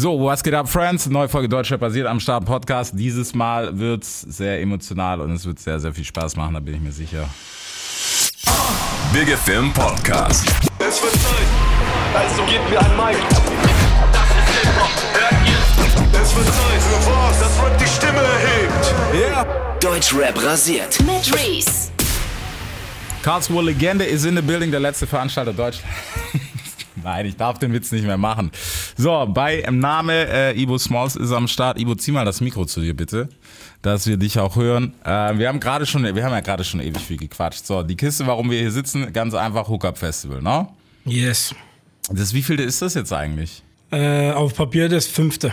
So, was geht ab, Friends? Neue Folge Deutschrap basiert am Start Podcast. Dieses Mal wird's sehr emotional und es wird sehr, sehr viel Spaß machen, da bin ich mir sicher. Big FM Podcast. Es wird Zeit, also gebt mir ein Mic. Das ist Hip-Hop, hört ihr? Es wird Zeit für was, das Rap die Stimme erhebt. Yeah! Deutschrap rasiert. Mit Reese. Karlsruhe Legende ist in the building, der letzte Veranstalter Deutschlands. Nein, ich darf den Witz nicht mehr machen. So, bei Name äh, Ivo Smalls ist am Start. Ivo, zieh mal das Mikro zu dir bitte, dass wir dich auch hören. Äh, wir haben gerade schon, wir haben ja gerade schon ewig viel gequatscht. So, die Kiste, warum wir hier sitzen, ganz einfach Hookup Festival, ne? Yes. Das wievielte ist das jetzt eigentlich? Äh, auf Papier das fünfte.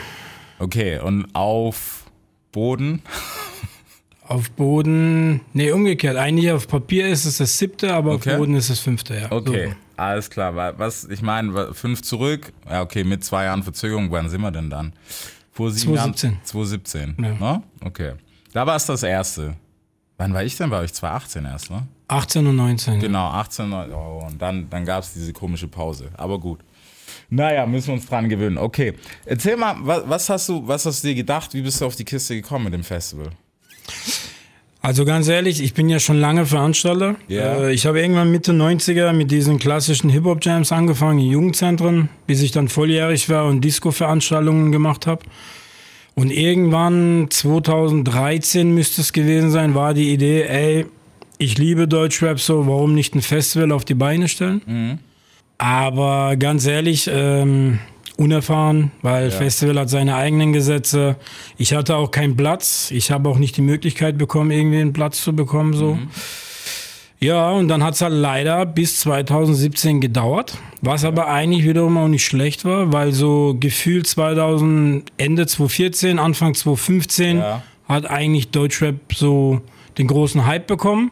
Okay, und auf Boden? Auf Boden, nee, umgekehrt. Eigentlich auf Papier ist es das siebte, aber Okay. auf Boden ist es fünfte, ja. Okay, So. Alles klar. Wa- Was, ich meine, fünf zurück. Ja, okay, mit zwei Jahren Verzögerung, wann sind wir denn dann? Vor sieben 2017. Jahren? 2017. Ja. Ne? Okay. Da war es das erste. Wann war ich denn? War ich 2018 erst, ne? 18 und 19. Genau, 18, neun- oh, und dann, dann gab es diese komische Pause. Aber gut. Naja, müssen wir uns dran gewöhnen. Okay. Erzähl mal, was, was hast du, was hast du dir gedacht? Wie bist du auf die Kiste gekommen mit dem Festival? Also ganz ehrlich, ich bin ja schon lange Veranstalter. Ja. Äh, ich habe irgendwann Mitte 90er mit diesen klassischen Hip-Hop-Jams angefangen in Jugendzentren, bis ich dann volljährig war und Disco-Veranstaltungen gemacht habe. Und irgendwann 2013 müsste es gewesen sein, war die Idee, ey, ich liebe Deutschrap so, warum nicht ein Festival auf die Beine stellen? Aber ganz ehrlich, ähm, unerfahren, weil Festival hat seine eigenen Gesetze. Ich hatte auch keinen Platz. Ich habe auch nicht die Möglichkeit bekommen, irgendwie einen Platz zu bekommen. So. Ja, und dann hat es halt leider bis 2017 gedauert, was aber eigentlich wiederum auch nicht schlecht war, weil so gefühlt 2000, Ende 2014, Anfang 2015 Ja. hat eigentlich Deutschrap so den großen Hype bekommen.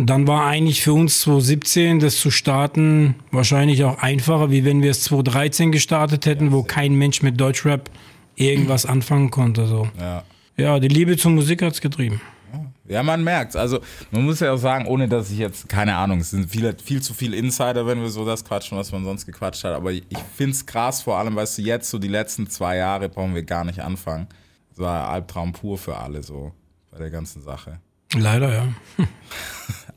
Dann war eigentlich für uns 2017 das zu starten wahrscheinlich auch einfacher, wie wenn wir es 2013 gestartet hätten, wo kein Mensch mit Deutschrap irgendwas anfangen konnte. So. Ja. Ja, die Liebe zur Musik hat's getrieben. Ja, man merkt's. Also, man muss ja auch sagen, ohne dass ich jetzt, keine Ahnung, es sind viele, viel zu viele Insider, wenn wir so das quatschen, was man sonst gequatscht hat. Aber ich find's krass, vor allem, weißt du, jetzt so die letzten zwei Jahre brauchen wir gar nicht anfangen. Das war Albtraum pur für alle so bei der ganzen Sache. Leider, ja.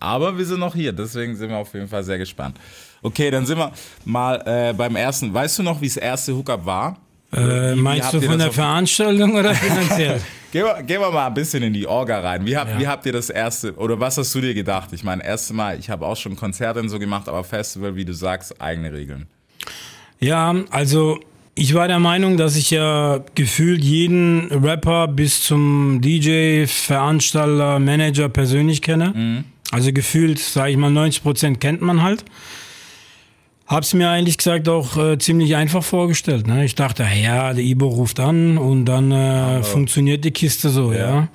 Aber wir sind noch hier, deswegen sind wir auf jeden Fall sehr gespannt. Okay, dann sind wir mal äh, beim ersten. Weißt du noch, wie das erste Hookup war? Äh, meinst habt du von der Veranstaltung oder finanziell? Gehen wir, gehen wir mal ein bisschen in die Orga rein. Wie, hab, Ja. wie habt ihr das erste, oder was hast du dir gedacht? Ich meine, erste Mal, ich habe auch schon Konzerte und so gemacht, aber Festival, wie du sagst, eigene Regeln. ja, also ich war der Meinung, dass ich ja gefühlt jeden Rapper bis zum DJ, Veranstalter, Manager persönlich kenne. Also gefühlt, sage ich mal, 90% kennt man halt. Hab's mir eigentlich gesagt auch äh, ziemlich einfach vorgestellt. Ne? Ich dachte, ja, der Ibo ruft an und dann äh, funktioniert die Kiste so, ja.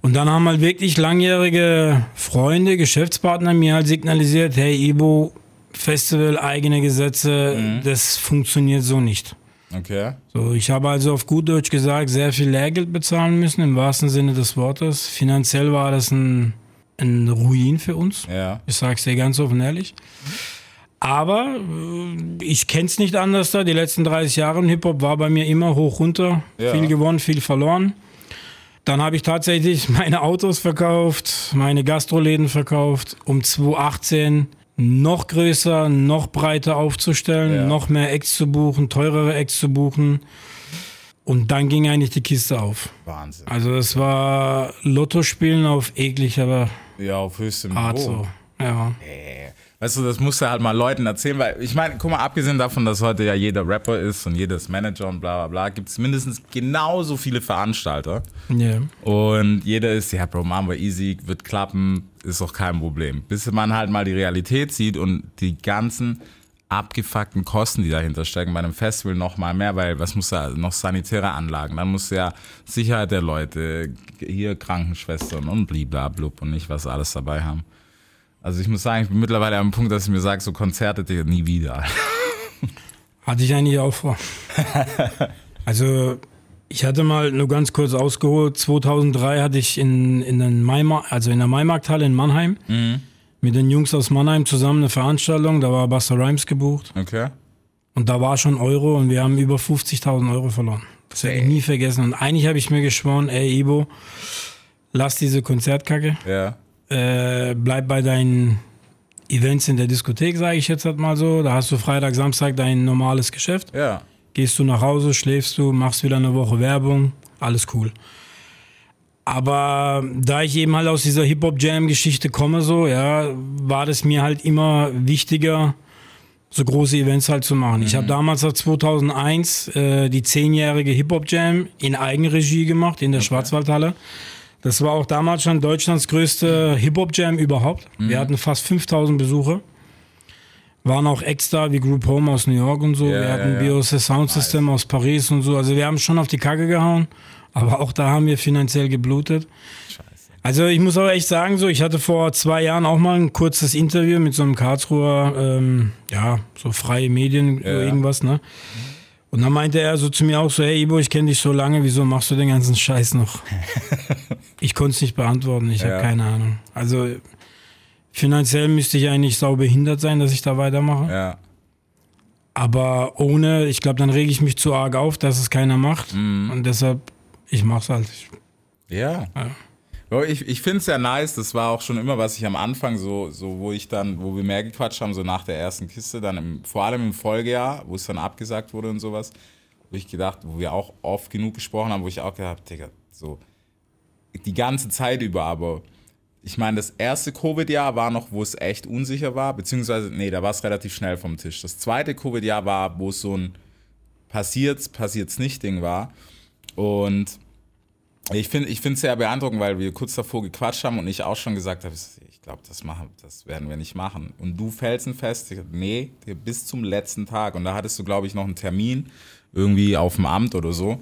Und dann haben halt wirklich langjährige Freunde, Geschäftspartner mir halt signalisiert, hey Ibo, Festival, eigene Gesetze, das funktioniert so nicht. Okay. So, ich habe also auf gut Deutsch gesagt, sehr viel Lehrgeld bezahlen müssen, im wahrsten Sinne des Wortes. Finanziell war das ein, ein Ruin für uns. Ja. Ich sag's dir ganz offen ehrlich. Aber äh, ich kenn's nicht anders da. Die letzten 30 Jahre im Hip-Hop war bei mir immer hoch runter. Ja. Viel gewonnen, viel verloren. Dann habe ich tatsächlich meine Autos verkauft, meine Gastroläden verkauft, um 2018 noch größer, noch breiter aufzustellen, Ja. noch mehr Acts zu buchen, teurere Acts zu buchen. Und dann ging eigentlich die Kiste auf. Wahnsinn. Also es war Lotto spielen auf ekliger Ja, auf höchstem Art Niveau. so. Ja. Weißt du, das musst du halt mal Leuten erzählen, weil ich meine, guck mal, abgesehen davon, dass heute ja jeder Rapper ist und jedes Manager und bla bla bla, gibt es mindestens genauso viele Veranstalter. Ja. Und jeder ist, ja, Bro, machen wir easy, wird klappen, ist doch kein Problem. Bis man halt mal die Realität sieht und die ganzen abgefuckten Kosten, die dahinter stecken, bei einem Festival noch mal mehr, weil was muss da noch sanitäre Anlagen, dann muss ja Sicherheit der Leute, hier Krankenschwestern und bliblablub und nicht was alles dabei haben. Also ich muss sagen, ich bin mittlerweile am Punkt, dass ich mir sage, so Konzerte nie wieder. Hatte ich eigentlich auch vor. also ich hatte mal nur ganz kurz ausgeholt. 2003 hatte ich in, in, den Maimar also in der Maimarkthalle in Mannheim mit den Jungs aus Mannheim zusammen eine Veranstaltung. Da war Buster Rhymes gebucht. Okay? Und da war schon Euro und wir haben über 50.000 Euro verloren. Das werde ich nie vergessen. Und eigentlich habe ich mir geschworen, ey Ibo, lass diese Konzertkacke, Ja. äh, bleib bei deinen Events in der Diskothek, sage ich jetzt halt mal so. Da hast du Freitag, Samstag dein normales Geschäft. Ja. Gehst du nach Hause, schläfst du, machst wieder eine Woche Werbung, alles cool. Aber da ich eben halt aus dieser Hip-Hop-Jam-Geschichte komme, so, ja, war das mir halt immer wichtiger, so große Events halt zu machen. Ich habe damals seit 2001 äh, die zehnjährige Hip-Hop-Jam in Eigenregie gemacht in der Schwarzwaldhalle. Das war auch damals schon Deutschlands größte Hip-Hop-Jam überhaupt. Wir hatten fast 5000 Besucher. Waren auch extra wie Group Home aus New York und so. Ja, wir hatten ja, ja. BOS Sound System aus Paris und so. Also wir haben schon auf die Kacke gehauen. Aber auch da haben wir finanziell geblutet. Also ich muss auch echt sagen, so ich hatte vor zwei Jahren auch mal ein kurzes Interview mit so einem Karlsruher, ähm, ja, so freie Medien oder irgendwas, ne? Und dann meinte er so zu mir auch so, hey Ibo, ich kenne dich so lange, wieso machst du den ganzen Scheiß noch? ich konnte es nicht beantworten, ich Ja. habe keine Ahnung. Also finanziell müsste ich eigentlich sau behindert sein, dass ich da weitermache. Ja. Aber ohne, ich glaube, dann rege ich mich zu arg auf, dass es keiner macht. Mhm. Und deshalb, ich mach's halt. Ja. Ja, Ich, ich finde es ja nice, das war auch schon immer, was ich am Anfang so, so, wo ich dann, wo wir mehr gequatscht haben, so nach der ersten Kiste, dann im, vor allem im Folgejahr, wo es dann abgesagt wurde und sowas, wo ich gedacht, wo wir auch oft genug gesprochen haben, wo ich auch gedacht habe, Digga, so die ganze Zeit über, aber ich meine, das erste Covid-Jahr war noch, wo es echt unsicher war, beziehungsweise, nee, da war es relativ schnell vom Tisch. Das zweite Covid-Jahr war, wo es so ein passiert's, passiert's nicht Ding war. Und ich finde ich es sehr beeindruckend, weil wir kurz davor gequatscht haben und ich auch schon gesagt habe, ich glaube, das, das werden wir nicht machen. Und du felsenfest, nee, bis zum letzten Tag. Und da hattest du, glaube ich, noch einen Termin irgendwie auf dem Amt oder so,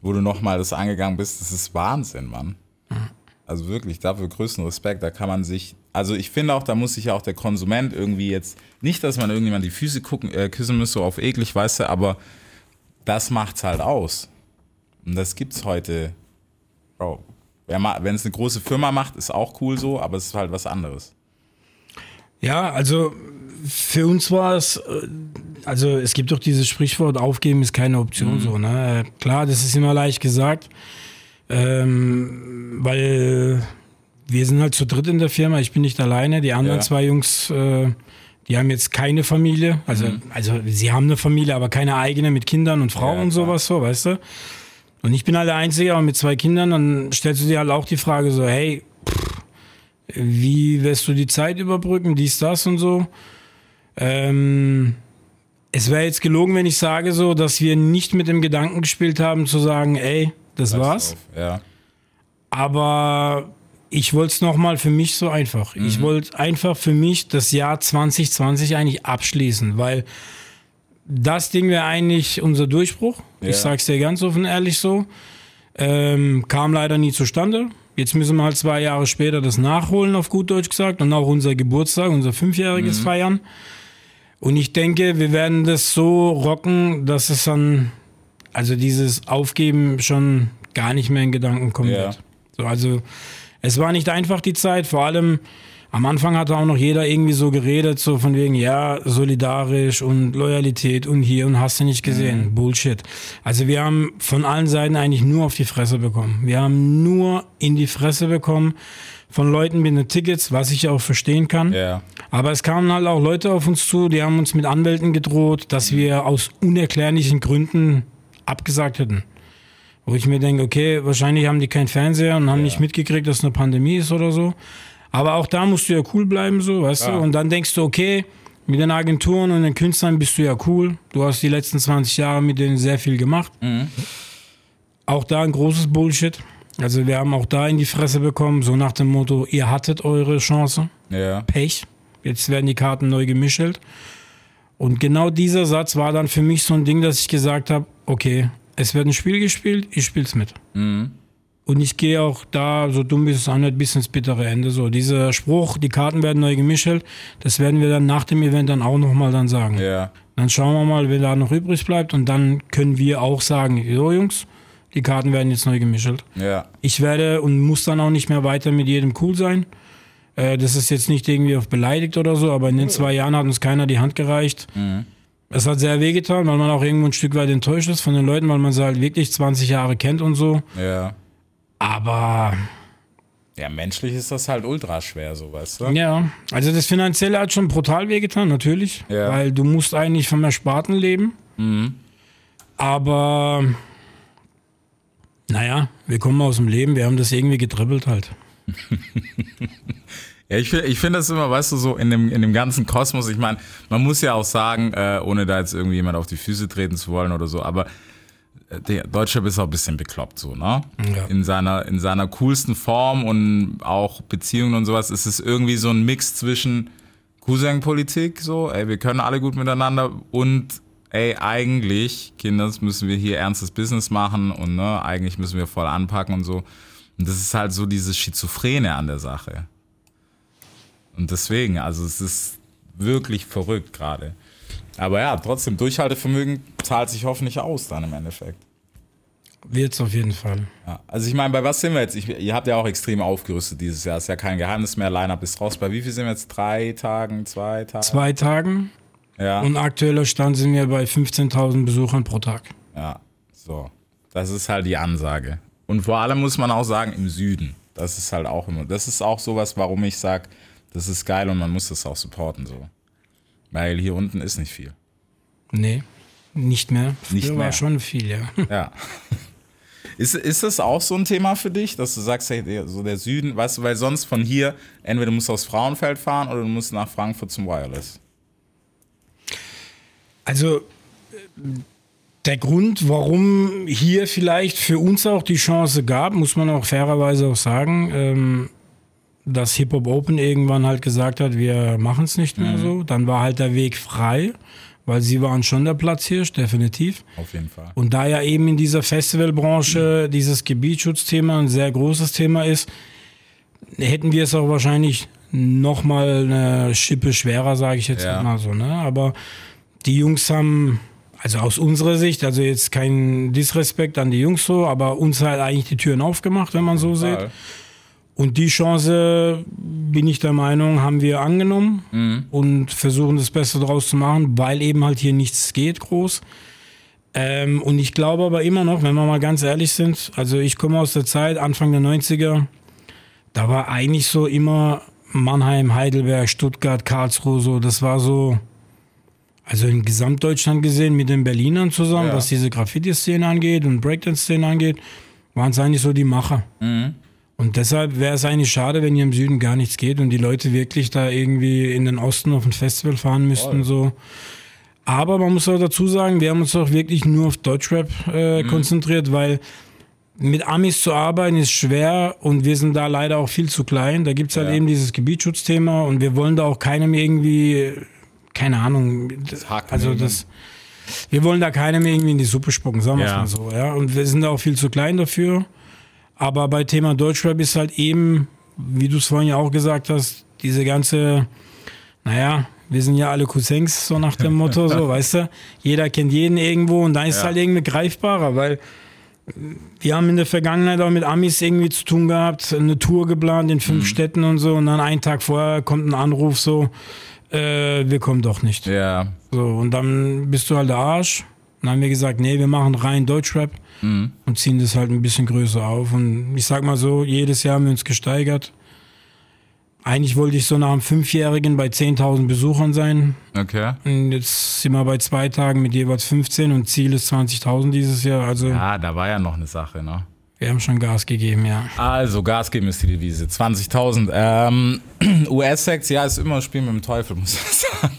wo du nochmal das angegangen bist. Das ist Wahnsinn, Mann. Also wirklich, dafür größten Respekt. Da kann man sich, also ich finde auch, da muss sich ja auch der Konsument irgendwie jetzt, nicht, dass man irgendjemand die Füße gucken, äh, küssen müsste, auf eklig, weißt du, aber das macht's halt aus. Und das gibt's heute, Bro. Wenn es eine große Firma macht, ist auch cool so, aber es ist halt was anderes. ja, also für uns war es, äh, also es gibt doch dieses Sprichwort, aufgeben ist keine Option so. Ne? Klar, das ist immer leicht gesagt, ähm, weil wir sind halt zu dritt in der Firma, ich bin nicht alleine, die anderen Ja. zwei Jungs, äh, die haben jetzt keine Familie, also, also sie haben eine Familie, aber keine eigene mit Kindern und Frau Ja, und sowas so, weißt du. Und ich bin halt der Einzige, aber mit zwei Kindern, dann stellst du dir halt auch die Frage so, hey, wie wirst du die Zeit überbrücken, dies, das und so. Ähm, es wäre jetzt gelogen, wenn ich sage so, dass wir nicht mit dem Gedanken gespielt haben zu sagen, ey, das war's. Auf, Ja. Aber ich wollte es nochmal für mich so einfach. Ich Mhm. wollte einfach für mich das Jahr 2020 eigentlich abschließen, weil das Ding wäre eigentlich unser Durchbruch. Ja. Ich sag's dir ganz offen ehrlich so. Ähm, kam leider nie zustande. Jetzt müssen wir halt zwei Jahre später das nachholen, auf gut Deutsch gesagt, und auch unser Geburtstag, unser Fünfjähriges Mhm. feiern. Und ich denke, wir werden das so rocken, dass es dann, also dieses Aufgeben schon gar nicht mehr in Gedanken kommen Ja. wird. So, also es war nicht einfach die Zeit, vor allem am Anfang hatte auch noch jeder irgendwie so geredet, so von wegen, ja, solidarisch und Loyalität und hier und hast du nicht gesehen. Bullshit. Also wir haben von allen Seiten eigentlich nur auf die Fresse bekommen. Wir haben nur in die Fresse bekommen von Leuten mit den Tickets, was ich auch verstehen kann. Ja. Aber es kamen halt auch Leute auf uns zu, die haben uns mit Anwälten gedroht, dass wir aus unerklärlichen Gründen abgesagt hätten. Wo ich mir denke, okay, wahrscheinlich haben die keinen Fernseher und haben nicht mitgekriegt, dass eine Pandemie ist oder so. Aber auch da musst du ja cool bleiben, so, weißt Ja. du? Und dann denkst du, okay, mit den Agenturen und den Künstlern bist du ja cool. Du hast die letzten 20 Jahre mit denen sehr viel gemacht. Auch da ein großes Bullshit. Also wir haben auch da in die Fresse bekommen, so nach dem Motto, ihr hattet eure Chance. Ja. Pech. Jetzt werden die Karten neu gemischelt. Und genau dieser Satz war dann für mich so ein Ding, dass ich gesagt habe, okay, es wird ein Spiel gespielt, ich spiel's mit. Und ich gehe auch da, so dumm wie es anhört, bis ins bittere Ende. So, dieser Spruch, die Karten werden neu gemischelt, das werden wir dann nach dem Event dann auch nochmal dann sagen. Ja. Dann schauen wir mal, wer da noch übrig bleibt und dann können wir auch sagen, jo Jungs, die Karten werden jetzt neu gemischelt. Ja. Ich werde und muss dann auch nicht mehr weiter mit jedem cool sein. Äh, das ist jetzt nicht irgendwie auf beleidigt oder so, aber in den zwei Jahren hat uns keiner die Hand gereicht. Es hat sehr wehgetan, weil man auch irgendwo ein Stück weit enttäuscht ist von den Leuten, weil man sie halt wirklich 20 Jahre kennt und so. Ja. Aber Ja, menschlich ist das halt ultra schwer, so weißt du? ja, also das Finanzielle hat schon brutal wehgetan, natürlich. Ja. Weil du musst eigentlich vom Ersparten leben. Aber naja, wir kommen aus dem Leben, wir haben das irgendwie getribbelt halt. Ja, ich finde ich find das immer, weißt du, so in dem, in dem ganzen Kosmos. Ich meine, man muss ja auch sagen, äh, ohne da jetzt irgendwie jemand auf die Füße treten zu wollen oder so, aber der Deutschrap ist auch ein bisschen bekloppt so, ne? Ja. In seiner, in seiner coolsten Form und auch Beziehungen und sowas ist es irgendwie so ein Mix zwischen Cousin-Politik, so, ey, wir können alle gut miteinander und ey, eigentlich, Kinders, müssen wir hier ernstes Business machen und ne, eigentlich müssen wir voll anpacken und so. Und das ist halt so dieses Schizophrene an der Sache. Und deswegen, also es ist wirklich verrückt gerade. Aber ja, trotzdem, Durchhaltevermögen zahlt sich hoffentlich aus dann im Endeffekt. Wird's auf jeden Fall. Ja. Also ich meine, bei was sind wir jetzt? Ich, ihr habt ja auch extrem aufgerüstet dieses Jahr. Ist ja kein Geheimnis mehr. Line-Up ist raus. Bei wie viel sind wir jetzt? Drei Tagen, zwei Tagen? Zwei Tagen Ja. und aktueller Stand sind wir bei 15.000 Besuchern pro Tag. Ja, so. Das ist halt die Ansage. Und vor allem muss man auch sagen, im Süden. Das ist halt auch immer. Das ist auch sowas, warum ich sage, das ist geil und man muss das auch supporten so. Weil hier unten ist nicht viel. Nee, nicht mehr. Früher Nicht mehr. war schon viel, ja. Ja. Ist, ist das auch so ein Thema für dich, dass du sagst, hey, der, so der Süden, weißt du, weil sonst von hier, entweder du musst aus Frauenfeld fahren oder du musst nach Frankfurt zum Wireless. Also äh, der Grund, warum hier vielleicht für uns auch die Chance gab, muss man auch fairerweise auch sagen, ähm, dass Hip Hop Open irgendwann halt gesagt hat, wir machen es nicht mehr so. Dann war halt der Weg frei, weil sie waren schon der Platzhirsch, definitiv. Auf jeden Fall. Und da ja eben in dieser Festivalbranche dieses Gebietsschutzthema ein sehr großes Thema ist, hätten wir es auch wahrscheinlich noch mal eine Schippe schwerer, sage ich jetzt Ja. mal so. Ne? Aber die Jungs haben, also aus unserer Sicht, also jetzt kein Disrespekt an die Jungs so, aber uns halt eigentlich die Türen aufgemacht, wenn man so sieht. Und die Chance, bin ich der Meinung, haben wir angenommen Mhm. und versuchen das Beste draus zu machen, weil eben halt hier nichts geht groß. Ähm, und ich glaube aber immer noch, wenn wir mal ganz ehrlich sind, also ich komme aus der Zeit, Anfang der 90er, da war eigentlich so immer Mannheim, Heidelberg, Stuttgart, Karlsruhe, so, das war so, also in Gesamtdeutschland gesehen mit den Berlinern zusammen, Ja. was diese Graffiti-Szene angeht und Breakdance-Szene angeht, waren es eigentlich so die Macher. Und deshalb wäre es eigentlich schade, wenn hier im Süden gar nichts geht und die Leute wirklich da irgendwie in den Osten auf ein Festival fahren müssten. So. Aber man muss auch dazu sagen, wir haben uns auch wirklich nur auf Deutschrap äh, konzentriert, weil mit Amis zu arbeiten ist schwer und wir sind da leider auch viel zu klein. Da gibt's halt Ja. eben dieses Gebietsschutzthema und wir wollen da auch keinem irgendwie, keine Ahnung, Haken also das, wir wollen da keinem irgendwie in die Suppe spucken, sagen wir Ja. mal so. Ja? Und wir sind da auch viel zu klein dafür. Aber bei Thema Deutschrap ist halt eben, wie du es vorhin ja auch gesagt hast, diese ganze, naja, wir sind ja alle Cousins, so nach dem Motto, so, weißt du? Jeder kennt jeden irgendwo und dann ist Ja. halt irgendwie greifbarer, weil wir haben in der Vergangenheit auch mit Amis irgendwie zu tun gehabt, eine Tour geplant in Mhm. fünf Städten und so und dann einen Tag vorher kommt ein Anruf so, äh, wir kommen doch nicht. Ja, So, und dann bist du halt der Arsch. Dann haben wir gesagt, nee, wir machen rein Deutschrap und ziehen das halt ein bisschen größer auf. Und ich sag mal so, jedes Jahr haben wir uns gesteigert. Eigentlich wollte ich so nach einem Fünfjährigen bei 10.000 Besuchern sein. okay. Und jetzt sind wir bei zwei Tagen mit jeweils 15 und Ziel ist 20.000 dieses Jahr. Also Ja, da war ja noch eine Sache, ne? wir haben schon Gas gegeben, ja. Also, Gas geben ist die Devise. 20.000. Ähm, US-Sex, ja, ist immer ein Spiel mit dem Teufel, muss ich sagen.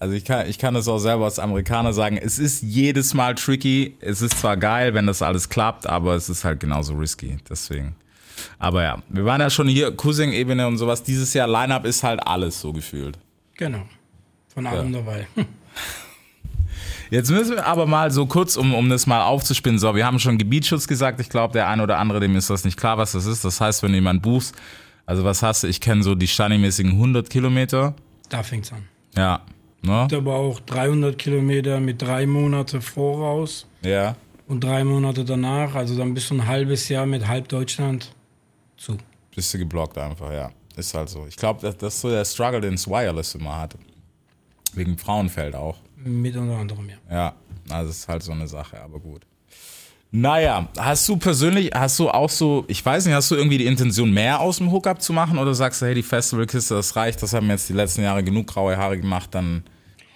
Also ich kann, ich kann das auch selber als Amerikaner sagen. Es ist jedes Mal tricky. Es ist zwar geil, wenn das alles klappt, aber es ist halt genauso risky. Deswegen. Aber ja, wir waren ja schon hier, Cousin-Ebene und sowas. Dieses Jahr Line-Up ist halt alles so gefühlt. Genau. Von allem dabei. Jetzt müssen wir aber mal so kurz, um, um das mal aufzuspinnen. So, wir haben schon Gebietsschutz gesagt. Ich glaube, der ein oder andere, dem ist das nicht klar, was das ist. Das heißt, wenn du jemanden buchst, also was hast du? Ich kenne so die standingmäßigen 100 Kilometer. Da fängt's an. Ja. Ne? Aber auch 300 Kilometer mit drei Monate voraus. Ja. Und drei Monate danach, also dann bist du ein halbes Jahr mit halb Deutschland zu. Bist du geblockt einfach, ja. Ist halt so. Ich glaube, das, das ist so der Struggle, den das Wireless immer hat. Wegen Frauenfeld auch. Mit unter anderem, ja. Ja, also ist halt so eine Sache, aber gut. Naja, hast du persönlich, hast du auch so, ich weiß nicht, hast du irgendwie die Intention, mehr aus dem Hookup zu machen oder sagst du, hey, die Festivalkiste, das reicht, das haben jetzt die letzten Jahre genug graue Haare gemacht, dann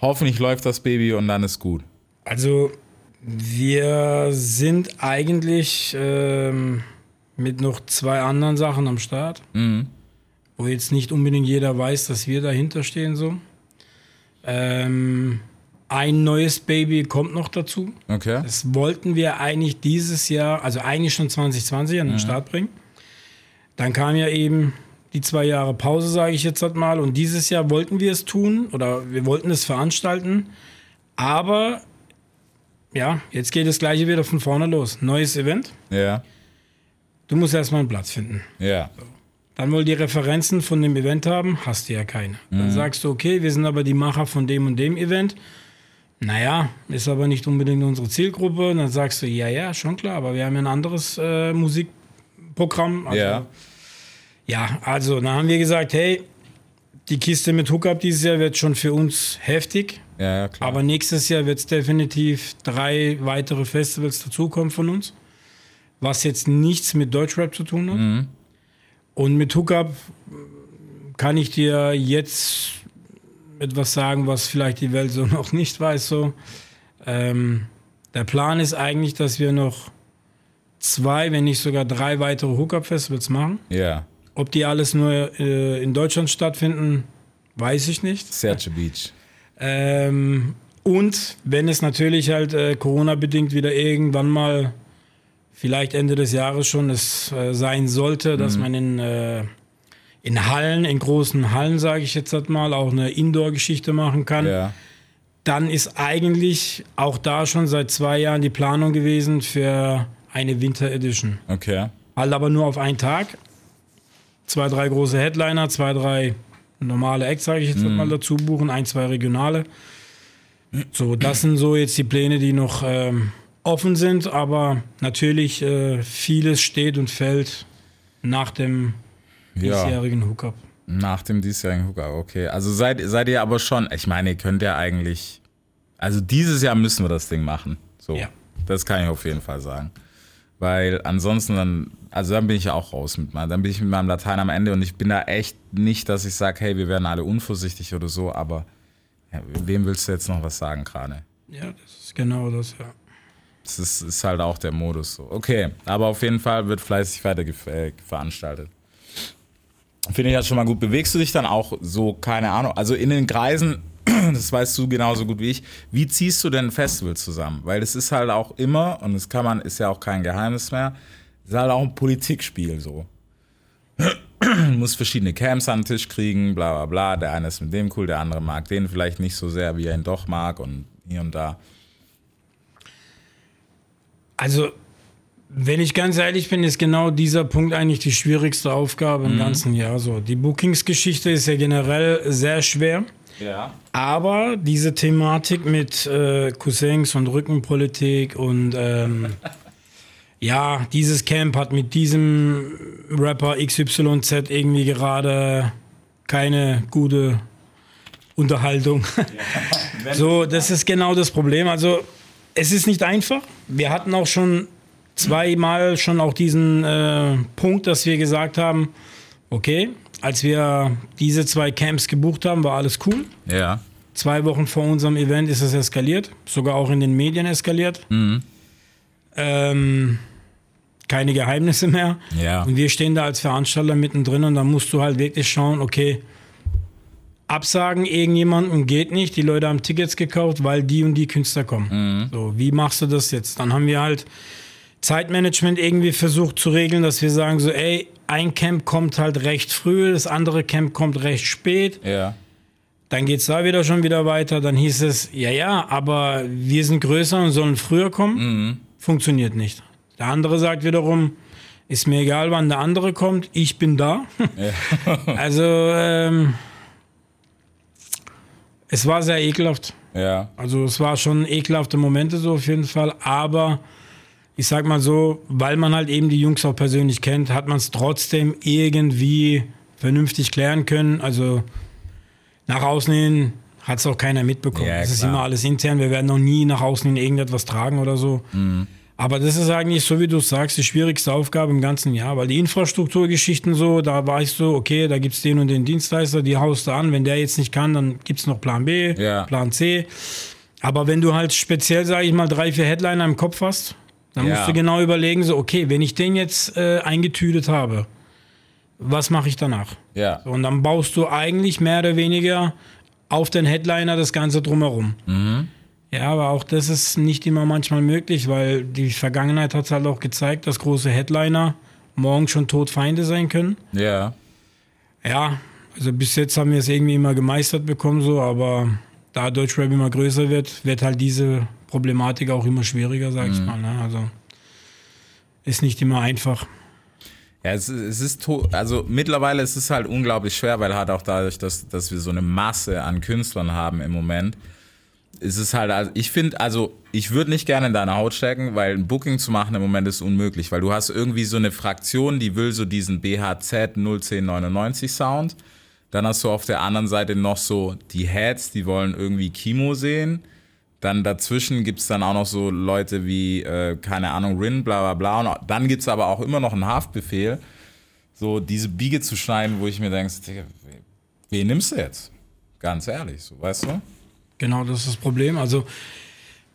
hoffentlich läuft das Baby und dann ist gut. Also wir sind eigentlich ähm, mit noch zwei anderen Sachen am Start, wo jetzt nicht unbedingt jeder weiß, dass wir dahinter stehen so. Ähm, ein neues Baby kommt noch dazu. Okay. Das wollten wir eigentlich dieses Jahr, also eigentlich schon 2020 an den Start bringen. Dann kam ja eben die zwei Jahre Pause, sage ich jetzt halt mal. Und dieses Jahr wollten wir es tun oder wir wollten es veranstalten. Aber ja, jetzt geht das gleiche wieder von vorne los. Neues Event. Ja, Du musst erstmal einen Platz finden. ja, Dann wohl die Referenzen von dem Event haben, hast du ja keine. Dann sagst du, okay, wir sind aber die Macher von dem und dem Event. Naja, ist aber nicht unbedingt unsere Zielgruppe. Und dann sagst du, ja, ja, schon klar, aber wir haben ja ein anderes äh, Musikprogramm. Also, ja, Ja, also dann haben wir gesagt, hey, die Kiste mit Hookup dieses Jahr wird schon für uns heftig. ja, ja, klar. Aber nächstes Jahr wird es definitiv drei weitere Festivals dazukommen von uns. Was jetzt nichts mit Deutschrap zu tun hat. Und mit Hookup kann ich dir jetzt etwas sagen, was vielleicht die Welt so noch nicht weiß. So. Ähm, der Plan ist eigentlich, dass wir noch zwei, wenn nicht sogar drei weitere Hookup-Festivals machen. ja, Ob die alles nur äh, in Deutschland stattfinden, weiß ich nicht. Serge Beach. Ähm, und wenn es natürlich halt äh, Corona-bedingt wieder irgendwann mal, vielleicht Ende des Jahres schon, es äh, sein sollte, dass man in, äh, in Hallen, in großen Hallen, sage ich jetzt halt mal, auch eine Indoor-Geschichte machen kann, Ja, dann ist eigentlich auch da schon seit zwei Jahren die Planung gewesen für eine Winter Edition. okay. Halt aber nur auf einen Tag. Zwei, drei große Headliner, zwei, drei normale Acts, sage ich jetzt mal dazu buchen, ein, zwei regionale. So, das sind so jetzt die Pläne, die noch ähm, offen sind, aber natürlich äh, vieles steht und fällt nach dem Ja. diesjährigen Hookup. Nach dem diesjährigen Hookup, okay. Also seid, seid ihr aber schon, ich meine, ihr könnt ja eigentlich, also dieses Jahr müssen wir das Ding machen. So, Ja. das kann ich auf jeden Fall sagen. Weil ansonsten dann, also dann bin ich auch raus mit meinem, dann bin ich mit meinem Latein am Ende und ich bin da echt nicht, dass ich sage, hey, wir werden alle unvorsichtig oder so, aber ja, wem willst du jetzt noch was sagen gerade? Ja, das ist genau das, ja. Das ist, ist halt auch der Modus so. Okay, aber auf jeden Fall wird fleißig weiter äh, veranstaltet. Finde ich das schon mal gut. Bewegst du dich dann auch so, keine Ahnung, also in den Kreisen, das weißt du genauso gut wie ich, wie ziehst du denn ein Festival zusammen? Weil das ist halt auch immer, und das kann man, ist ja auch kein Geheimnis mehr, ist halt auch ein Politikspiel so. Du musst verschiedene Camps an den Tisch kriegen, bla bla bla. Der eine ist mit dem cool, der andere mag den vielleicht nicht so sehr, wie er ihn doch mag und hier und da. Also, wenn ich ganz ehrlich bin, ist genau dieser Punkt eigentlich die schwierigste Aufgabe im ganzen Jahr. So, die Bookings-Geschichte ist ja generell sehr schwer. Ja. Aber diese Thematik mit äh, Cousins und Rückenpolitik und ähm, ja, dieses Camp hat mit diesem Rapper XYZ irgendwie gerade keine gute Unterhaltung. so, das ist genau das Problem. Also, es ist nicht einfach. Wir hatten auch schon zweimal schon auch diesen äh, Punkt, dass wir gesagt haben, okay, als wir diese zwei Camps gebucht haben, war alles cool. Ja. Zwei Wochen vor unserem Event ist es eskaliert, sogar auch in den Medien eskaliert. Ähm, keine Geheimnisse mehr. Ja. Und wir stehen da als Veranstalter mittendrin und da musst du halt wirklich schauen, okay, absagen irgendjemanden geht nicht, die Leute haben Tickets gekauft, weil die und die Künstler kommen. So, wie machst du das jetzt? Dann haben wir halt Zeitmanagement irgendwie versucht zu regeln, dass wir sagen so, ey, ein Camp kommt halt recht früh, das andere Camp kommt recht spät. Ja. Dann geht's da wieder schon wieder weiter. Dann hieß es, ja, ja, aber wir sind größer und sollen früher kommen. Funktioniert nicht. Der andere sagt wiederum, ist mir egal, wann der andere kommt, ich bin da. also, ähm, es war sehr ekelhaft. Ja. Also es war schon ekelhafte Momente so auf jeden Fall, aber ich sag mal so, weil man halt eben die Jungs auch persönlich kennt, hat man es trotzdem irgendwie vernünftig klären können. Also nach außen hin hat es auch keiner mitbekommen. Ja, das ist immer alles intern. Wir werden noch nie nach außen in irgendetwas tragen oder so. Mhm. Aber das ist eigentlich, so wie du es sagst, die schwierigste Aufgabe im ganzen Jahr, weil die Infrastrukturgeschichten so, da weißt du, okay, da gibt es den und den Dienstleister, die haust du an. Wenn der jetzt nicht kann, dann gibt es noch Plan B, Ja. Plan C. Aber wenn du halt speziell, sage ich mal, drei, vier Headliner im Kopf hast, dann Ja. musst du genau überlegen, so, okay, wenn ich den jetzt äh, eingetütet habe, was mache ich danach? Ja. So, und dann baust du eigentlich mehr oder weniger auf den Headliner das Ganze drumherum. Ja, aber auch das ist nicht immer manchmal möglich, weil die Vergangenheit hat halt auch gezeigt, dass große Headliner morgen schon Todfeinde sein können. Ja. Ja, also bis jetzt haben wir es irgendwie immer gemeistert bekommen, so, aber da Deutschrap immer größer wird, wird halt diese Problematik auch immer schwieriger, sag ich mal. Ne? Also ist nicht immer einfach. Ja, es, ist- es ist also mittlerweile ist es halt unglaublich schwer, weil halt auch dadurch, dass, dass wir so eine Masse an Künstlern haben im Moment, ist es halt, also ich finde, also ich würde nicht gerne in deine Haut stecken, weil ein Booking zu machen im Moment ist unmöglich, weil du hast irgendwie so eine Fraktion, die will so diesen BHZ 01099 Sound. Dann hast du auf der anderen Seite noch so die Heads, die wollen irgendwie Kimo sehen. Dann dazwischen gibt's dann auch noch so Leute wie, äh, keine Ahnung, Rin, bla bla bla. Und dann gibt's aber auch immer noch einen Haftbefehl, so diese Biege zu schneiden, wo ich mir denke, wen nimmst du jetzt? Ganz ehrlich, so, weißt du? Genau, das ist das Problem. Also,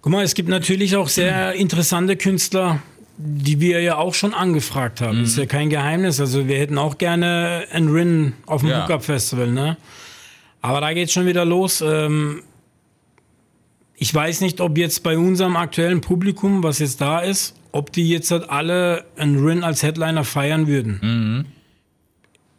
guck mal, es gibt natürlich auch sehr interessante Künstler, die wir ja auch schon angefragt haben. Ist ja kein Geheimnis. Also, wir hätten auch gerne ein Rin auf dem Ja. Hookup Festival, ne? Aber da geht's schon wieder los. Ähm, ich weiß nicht, ob jetzt bei unserem aktuellen Publikum, was jetzt da ist, ob die jetzt halt alle ein Rin als Headliner feiern würden.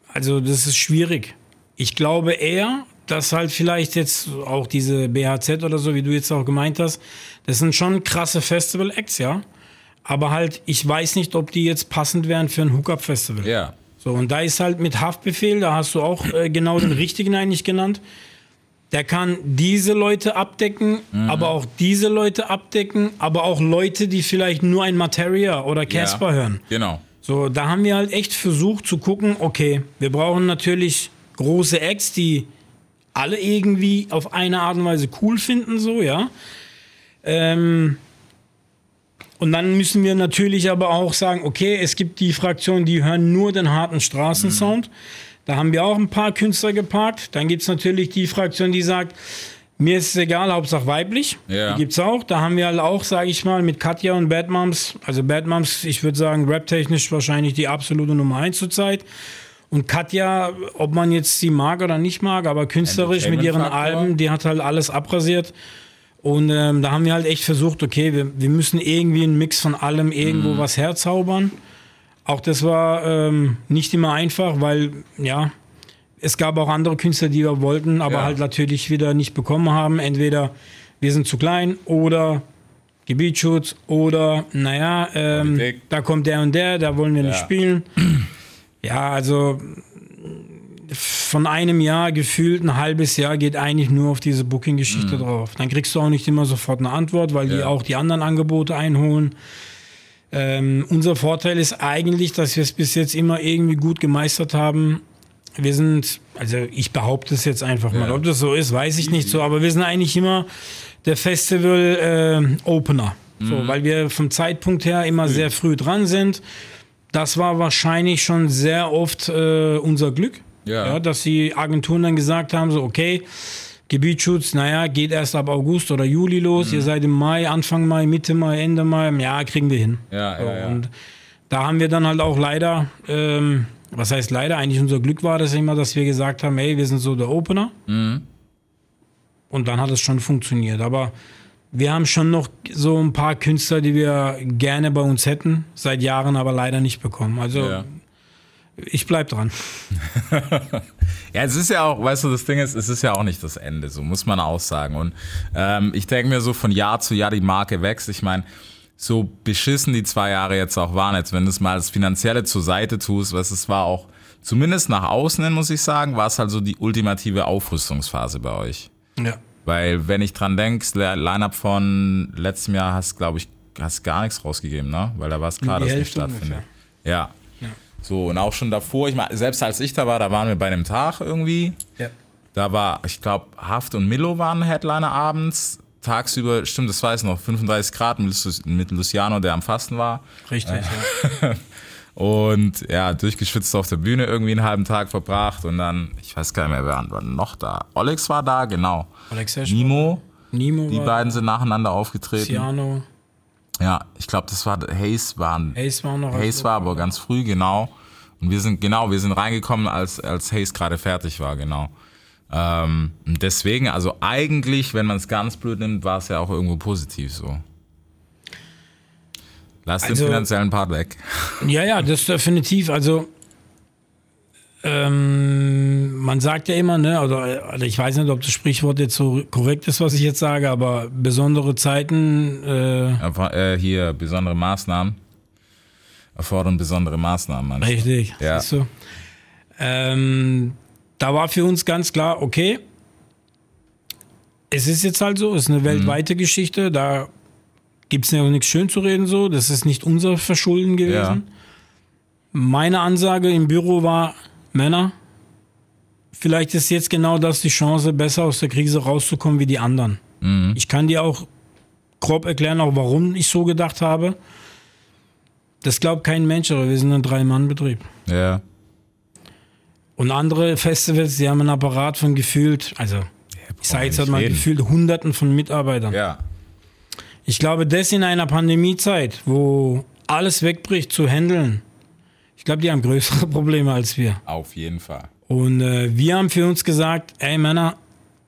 Also das ist schwierig. Ich glaube eher, dass halt vielleicht jetzt auch diese BHZ oder so, wie du jetzt auch gemeint hast, das sind schon krasse Festival-Acts, ja. Aber halt, ich weiß nicht, ob die jetzt passend wären für ein Hookup-Festival. Ja. So, und da ist halt mit Haftbefehl, da hast du auch äh, genau den richtigen eigentlich genannt. Der kann diese Leute abdecken, aber auch diese Leute abdecken, aber auch Leute, die vielleicht nur ein Materia oder Casper ja. hören. Genau. So, da haben wir halt echt versucht zu gucken, okay, wir brauchen natürlich große Acts, die alle irgendwie auf eine Art und Weise cool finden, so, ja. Ähm, und dann müssen wir natürlich aber auch sagen, okay, es gibt die Fraktionen, die hören nur den harten Straßensound. Da haben wir auch ein paar Künstler geparkt. Dann gibt es natürlich die Fraktion, die sagt, mir ist es egal, Hauptsache weiblich. Ja. Die gibt's auch. Da haben wir halt auch, sage ich mal, mit Katja und Bad Moms, also Bad Moms, ich würde sagen, raptechnisch wahrscheinlich die absolute Nummer eins zurzeit. Und Katja, ob man jetzt sie mag oder nicht mag, aber künstlerisch mit ihren. Alben, die hat halt alles abrasiert. Und ähm, da haben wir halt echt versucht, okay, wir, wir müssen irgendwie einen Mix von allem irgendwo was herzaubern. Auch das war ähm, nicht immer einfach, weil, ja, es gab auch andere Künstler, die wir wollten, aber Ja. halt natürlich wieder nicht bekommen haben. Entweder wir sind zu klein oder Gebietsschutz oder, naja, ähm, da kommt der und der, da wollen wir nicht Ja. spielen. Ja, also von einem Jahr gefühlt ein halbes Jahr geht eigentlich nur auf diese Booking-Geschichte drauf. Dann kriegst du auch nicht immer sofort eine Antwort, weil die Mhm. Ja. auch die anderen Angebote einholen. Ähm, unser Vorteil ist eigentlich, dass wir es bis jetzt immer irgendwie gut gemeistert haben. Wir sind, also ich behaupte es jetzt einfach mal, Ja. ob das so ist, weiß ich nicht so, aber wir sind eigentlich immer der Festival-Opener. Mhm. so, weil wir vom Zeitpunkt her immer sehr früh dran sind. Das war wahrscheinlich schon sehr oft äh, unser Glück. Ja. dass die Agenturen dann gesagt haben, so okay, Gebietsschutz, naja, geht erst ab August oder Juli los, Mhm. ihr seid im Mai, Anfang Mai, Mitte Mai, Ende Mai, ja, kriegen wir hin. Ja, So, ja, ja. Und da haben wir dann halt auch leider, ähm, was heißt leider, eigentlich unser Glück war das immer, dass wir gesagt haben, hey, wir sind so der Opener. Mhm. Und dann hat es schon funktioniert. Aber wir haben schon noch so ein paar Künstler, die wir gerne bei uns hätten, seit Jahren aber leider nicht bekommen. Also Ja. Ich bleib dran. Ja, es ist ja auch, weißt du, das Ding ist, es ist ja auch nicht das Ende, so muss man auch sagen. Und ähm, ich denke mir so, von Jahr zu Jahr die Marke wächst. Ich meine, so beschissen die zwei Jahre jetzt auch waren, jetzt wenn du es mal das Finanzielle zur Seite tust, was es war auch, zumindest nach außen hin, muss ich sagen, war es halt so die ultimative Aufrüstungsphase bei euch. Ja. Weil, wenn ich dran denke, Line-Up von letztem Jahr hast, glaube ich, hast gar nichts rausgegeben, ne? Weil da war es klar, dass nicht Hälfte stattfindet. Ja. So, und auch schon davor, ich meine, selbst als ich da war, da waren wir bei einem Tag irgendwie. Ja. Da war, ich glaube, Haft und Milo waren Headliner abends. Tagsüber, stimmt, das weiß ich noch, 35 Grad mit Lu- mit Luciano, der am Fasten war. Richtig, ja. Und ja, durchgeschwitzt auf der Bühne irgendwie einen halben Tag verbracht und dann, ich weiß gar nicht mehr, wer war noch da. Olex war da, genau. Hesch, Nimo, Nimo die beiden sind nacheinander aufgetreten. Ciano, Ja, ich glaube, das war Hayes waren. Ace war noch. Hayes war aber ganz früh, genau. Und wir sind, genau, wir sind reingekommen, als, als Hayes gerade fertig war, genau. Ähm, und deswegen, also eigentlich, wenn man es ganz blöd nimmt, war es ja auch irgendwo positiv so. Lass Also- den finanziellen Part weg. Ja, ja, das definitiv. Also ähm, man sagt ja immer, ne, oder, oder ich weiß nicht, ob das Sprichwort jetzt so korrekt ist, was ich jetzt sage, aber besondere Zeiten, äh, Einfach, äh, hier besondere Maßnahmen erfordern besondere Maßnahmen. du? richtig, Ja. siehst du? Ähm, da war für uns ganz klar, okay, es ist jetzt halt so, es ist eine weltweite Geschichte, da gibt es ja auch nichts schön zu reden so, das ist nicht unser Verschulden gewesen. Ja. Meine Ansage im Büro war, Männer, vielleicht ist jetzt genau das die Chance, besser aus der Krise rauszukommen wie die anderen. Ich kann dir auch grob erklären, auch warum ich so gedacht habe. Das glaubt kein Mensch, aber wir sind ein Drei-Mann-Betrieb. Ja. Und andere Festivals, die haben einen Apparat von gefühlt, also ich sage jetzt halt mal gefühlt Hunderten von Mitarbeitern. Ja. Ich glaube, das in einer Pandemiezeit, wo alles wegbricht, zu handeln, ich glaube, die haben größere Probleme als wir. Auf jeden Fall. Und äh, wir haben für uns gesagt, ey Männer,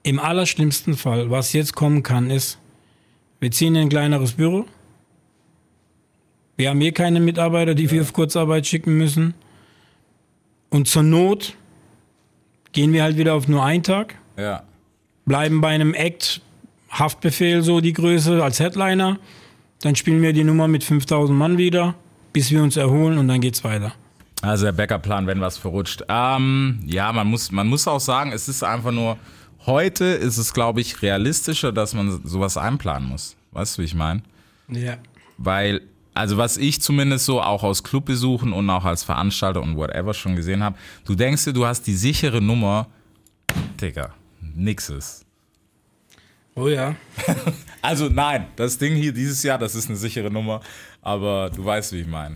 im allerschlimmsten Fall, was jetzt kommen kann, ist, wir ziehen in ein kleineres Büro. Wir haben eh keine Mitarbeiter, die wir auf Kurzarbeit schicken müssen. Und zur Not gehen wir halt wieder auf nur einen Tag, Ja. bleiben bei einem Act, Haftbefehl so die Größe als Headliner. Dann spielen wir die Nummer mit 5000 Mann wieder, bis wir uns erholen und dann geht's weiter. Also der Backup-Plan, wenn was verrutscht. Ähm, ja, man muss, man muss auch sagen, es ist einfach nur, heute ist es, glaube ich, realistischer, dass man sowas einplanen muss. Weißt du, wie ich meine? Ja. Weil, also was ich zumindest so auch aus Clubbesuchen und auch als Veranstalter und whatever schon gesehen habe, du denkst dir, du hast die sichere Nummer, Digga, nix ist. Oh ja. Also nein, das Ding hier dieses Jahr, das ist eine sichere Nummer, aber du weißt, wie ich meine.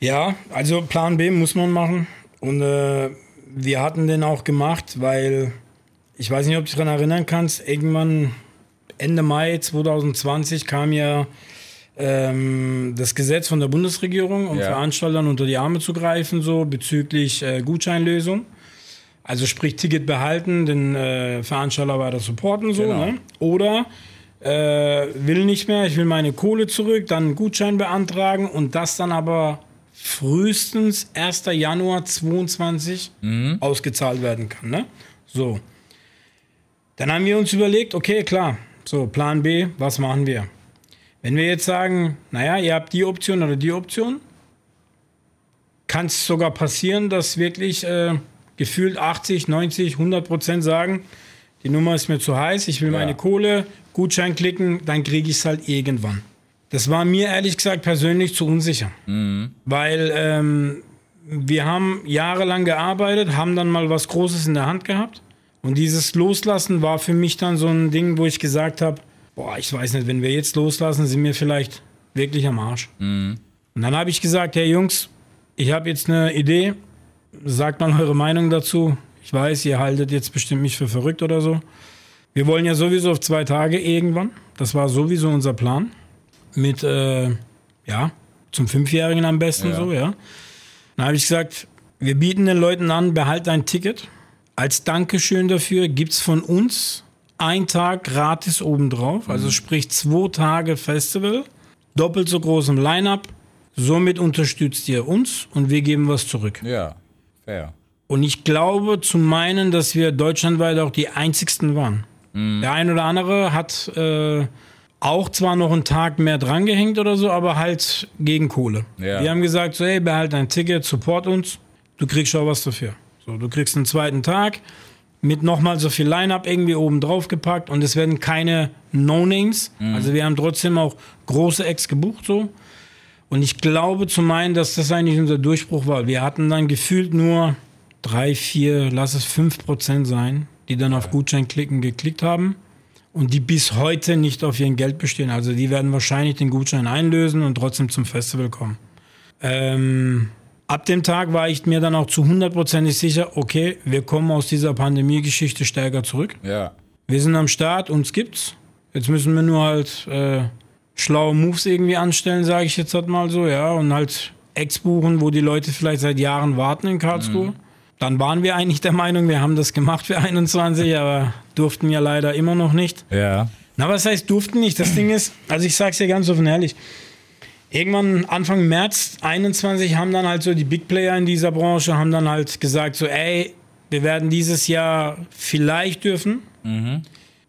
Ja, also Plan B muss man machen. Und äh, wir hatten den auch gemacht, weil ich weiß nicht, ob du dich daran erinnern kannst, irgendwann Ende Mai 2020 kam ja ähm, das Gesetz von der Bundesregierung, um Ja. Veranstaltern unter die Arme zu greifen, so bezüglich äh, Gutscheinlösung. Also sprich Ticket behalten, den äh, Veranstalter weiter supporten, so, Genau. ne? Oder äh, will nicht mehr, ich will meine Kohle zurück, dann einen Gutschein beantragen und das dann aber frühestens 1. Januar 22 ausgezahlt werden kann. Ne? So. Dann haben wir uns überlegt, okay, klar, so Plan B, was machen wir? Wenn wir jetzt sagen, naja, ihr habt die Option oder die Option, kann es sogar passieren, dass wirklich äh, gefühlt 80, 90, 100 Prozent sagen, die Nummer ist mir zu heiß, ich will meine Kohle, Gutschein klicken, dann kriege ich es halt irgendwann. Das war mir ehrlich gesagt persönlich zu unsicher. Weil ähm, wir haben jahrelang gearbeitet, haben dann mal was Großes in der Hand gehabt. Und dieses Loslassen war für mich dann so ein Ding, wo ich gesagt habe, boah, ich weiß nicht, wenn wir jetzt loslassen, sind wir vielleicht wirklich am Arsch. Und dann habe ich gesagt, hey Jungs, ich habe jetzt eine Idee, sagt mal eure Meinung dazu. Ich weiß, ihr haltet jetzt bestimmt mich für verrückt oder so. Wir wollen ja sowieso auf zwei Tage irgendwann. Das war sowieso unser Plan. Mit, äh, ja, zum Fünfjährigen am besten Ja. so, ja. Dann habe ich gesagt, wir bieten den Leuten an, behalt dein Ticket. Als Dankeschön dafür gibt es von uns einen Tag gratis obendrauf. Also sprich zwei Tage Festival, doppelt so großem Line-Up. Somit unterstützt ihr uns und wir geben was zurück. Ja, fair. Und ich glaube zu meinen, dass wir deutschlandweit auch die einzigsten waren. Der ein oder andere hat äh, auch zwar noch einen Tag mehr drangehängt oder so, aber halt gegen Kohle. Ja. Die haben gesagt, so, hey, behalt dein Ticket, support uns, du kriegst schon was dafür. So, du kriegst einen zweiten Tag mit nochmal so viel Line-Up irgendwie oben drauf gepackt und es werden keine No-Names. Also wir haben trotzdem auch große Acts gebucht so. Und ich glaube zu meinen, dass das eigentlich unser Durchbruch war. Wir hatten dann gefühlt nur drei, vier, lass es fünf Prozent sein, die dann auf Gutschein klicken geklickt haben und die bis heute nicht auf ihren Geld bestehen. Also die werden wahrscheinlich den Gutschein einlösen und trotzdem zum Festival kommen. Ähm, ab dem Tag war ich mir dann auch zu hundertprozentig sicher, okay, wir kommen aus dieser Pandemie-Geschichte stärker zurück. Ja. Wir sind am Start, uns gibt's. Jetzt müssen wir nur halt äh, schlaue Moves irgendwie anstellen, sage ich jetzt halt mal so, ja, und halt Ex buchen, wo die Leute vielleicht seit Jahren warten in Karlsruhe. Dann waren wir eigentlich der Meinung, wir haben das gemacht für 21, aber durften ja leider immer noch nicht. Ja. Na, was heißt durften nicht? Das Ding ist, also ich sag's dir ganz offen ehrlich, irgendwann Anfang März 21 haben dann halt so die Big Player in dieser Branche haben dann halt gesagt so, ey, wir werden dieses Jahr vielleicht dürfen.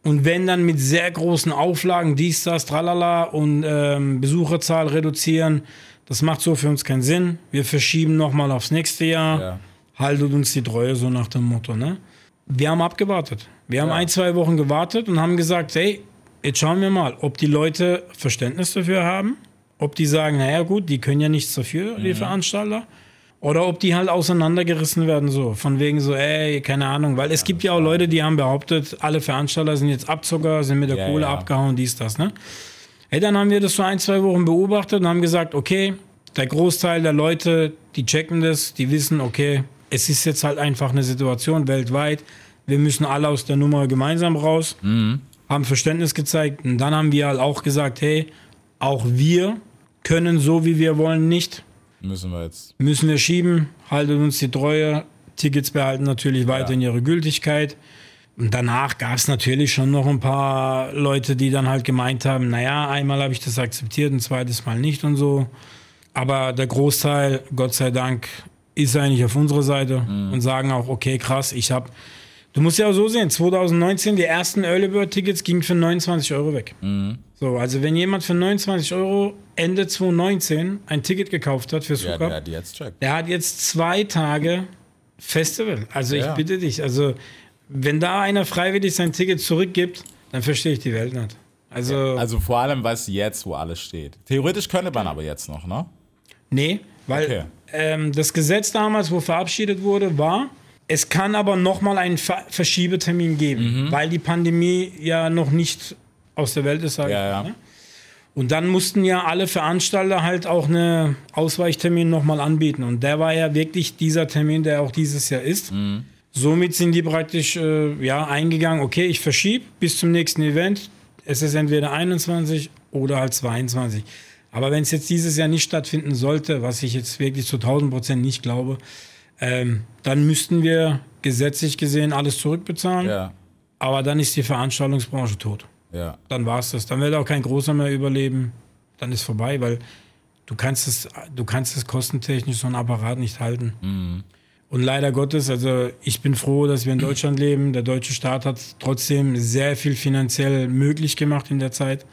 Und wenn dann mit sehr großen Auflagen, dies, das, tralala und ähm, Besucherzahl reduzieren, das macht so für uns keinen Sinn. Wir verschieben nochmal aufs nächste Jahr. Ja. Haltet uns die Treue, so nach dem Motto. Ne? Wir haben abgewartet. Wir haben Ja. ein, zwei Wochen gewartet und haben gesagt, hey, jetzt schauen wir mal, ob die Leute Verständnis dafür haben, ob die sagen, naja gut, die können ja nichts dafür, die Veranstalter. Oder ob die halt auseinandergerissen werden, so. Von wegen so, ey, keine Ahnung. Weil es gibt ja auch Leute, die haben behauptet, alle Veranstalter sind jetzt Abzocker, sind mit der Ja, Kohle ja. abgehauen, dies, das, ne? Hey, dann haben wir das so ein, zwei Wochen beobachtet und haben gesagt, okay, der Großteil der Leute, die checken das, die wissen, okay, es ist jetzt halt einfach eine Situation weltweit. Wir müssen alle aus der Nummer gemeinsam raus, haben Verständnis gezeigt und dann haben wir halt auch gesagt, hey, auch wir können so, wie wir wollen, nicht Müssen wir jetzt. müssen wir schieben, haltet uns die Treue. Tickets behalten natürlich weiterhin ihre Gültigkeit. Und danach gab es natürlich schon noch ein paar Leute, die dann halt gemeint haben, naja, einmal habe ich das akzeptiert, ein zweites Mal nicht und so. Aber der Großteil, Gott sei Dank, ist eigentlich auf unserer Seite und sagen auch, okay, krass, ich habe... Du musst ja auch so sehen, 2019, die ersten Early Bird Tickets gingen für 29 Euro weg. So, also wenn jemand für 29 Euro Ende 2019 ein Ticket gekauft hat für Ja, der hat jetzt der hat jetzt zwei Tage Festival. Also Ja. ich bitte dich, also wenn da einer freiwillig sein Ticket zurückgibt, dann verstehe ich die Welt nicht. Also, Also vor allem, du jetzt, wo alles steht. Theoretisch könnte man aber jetzt noch, ne? nee, weil Okay. Ähm, das Gesetz damals, wo verabschiedet wurde, war, es kann aber nochmal einen Ver Verschiebetermin geben, Mhm. weil die Pandemie ja noch nicht aus der Welt ist. Sag ich Ja, mal, ja. ne? Und dann mussten ja alle Veranstalter halt auch eine Ausweichtermin nochmal anbieten. Und der war ja wirklich dieser Termin, der auch dieses Jahr ist. Mhm. Somit sind die praktisch äh, ja, eingegangen, okay, ich verschiebe bis zum nächsten Event. Es ist entweder 21 oder halt 22. Aber wenn es jetzt dieses Jahr nicht stattfinden sollte, was ich jetzt wirklich zu 1000 Prozent nicht glaube, ähm, dann müssten wir gesetzlich gesehen alles zurückbezahlen. Ja. Aber dann ist die Veranstaltungsbranche tot Ja. dann war es das. Dann wird auch kein Großer mehr überleben. Dann ist vorbei, weil du kannst es, du kannst es kostentechnisch so ein Apparat nicht halten. Und leider Gottes, also ich bin froh, dass wir in Deutschland leben. Der deutsche Staat hat trotzdem sehr viel finanziell möglich gemacht in der Zeit.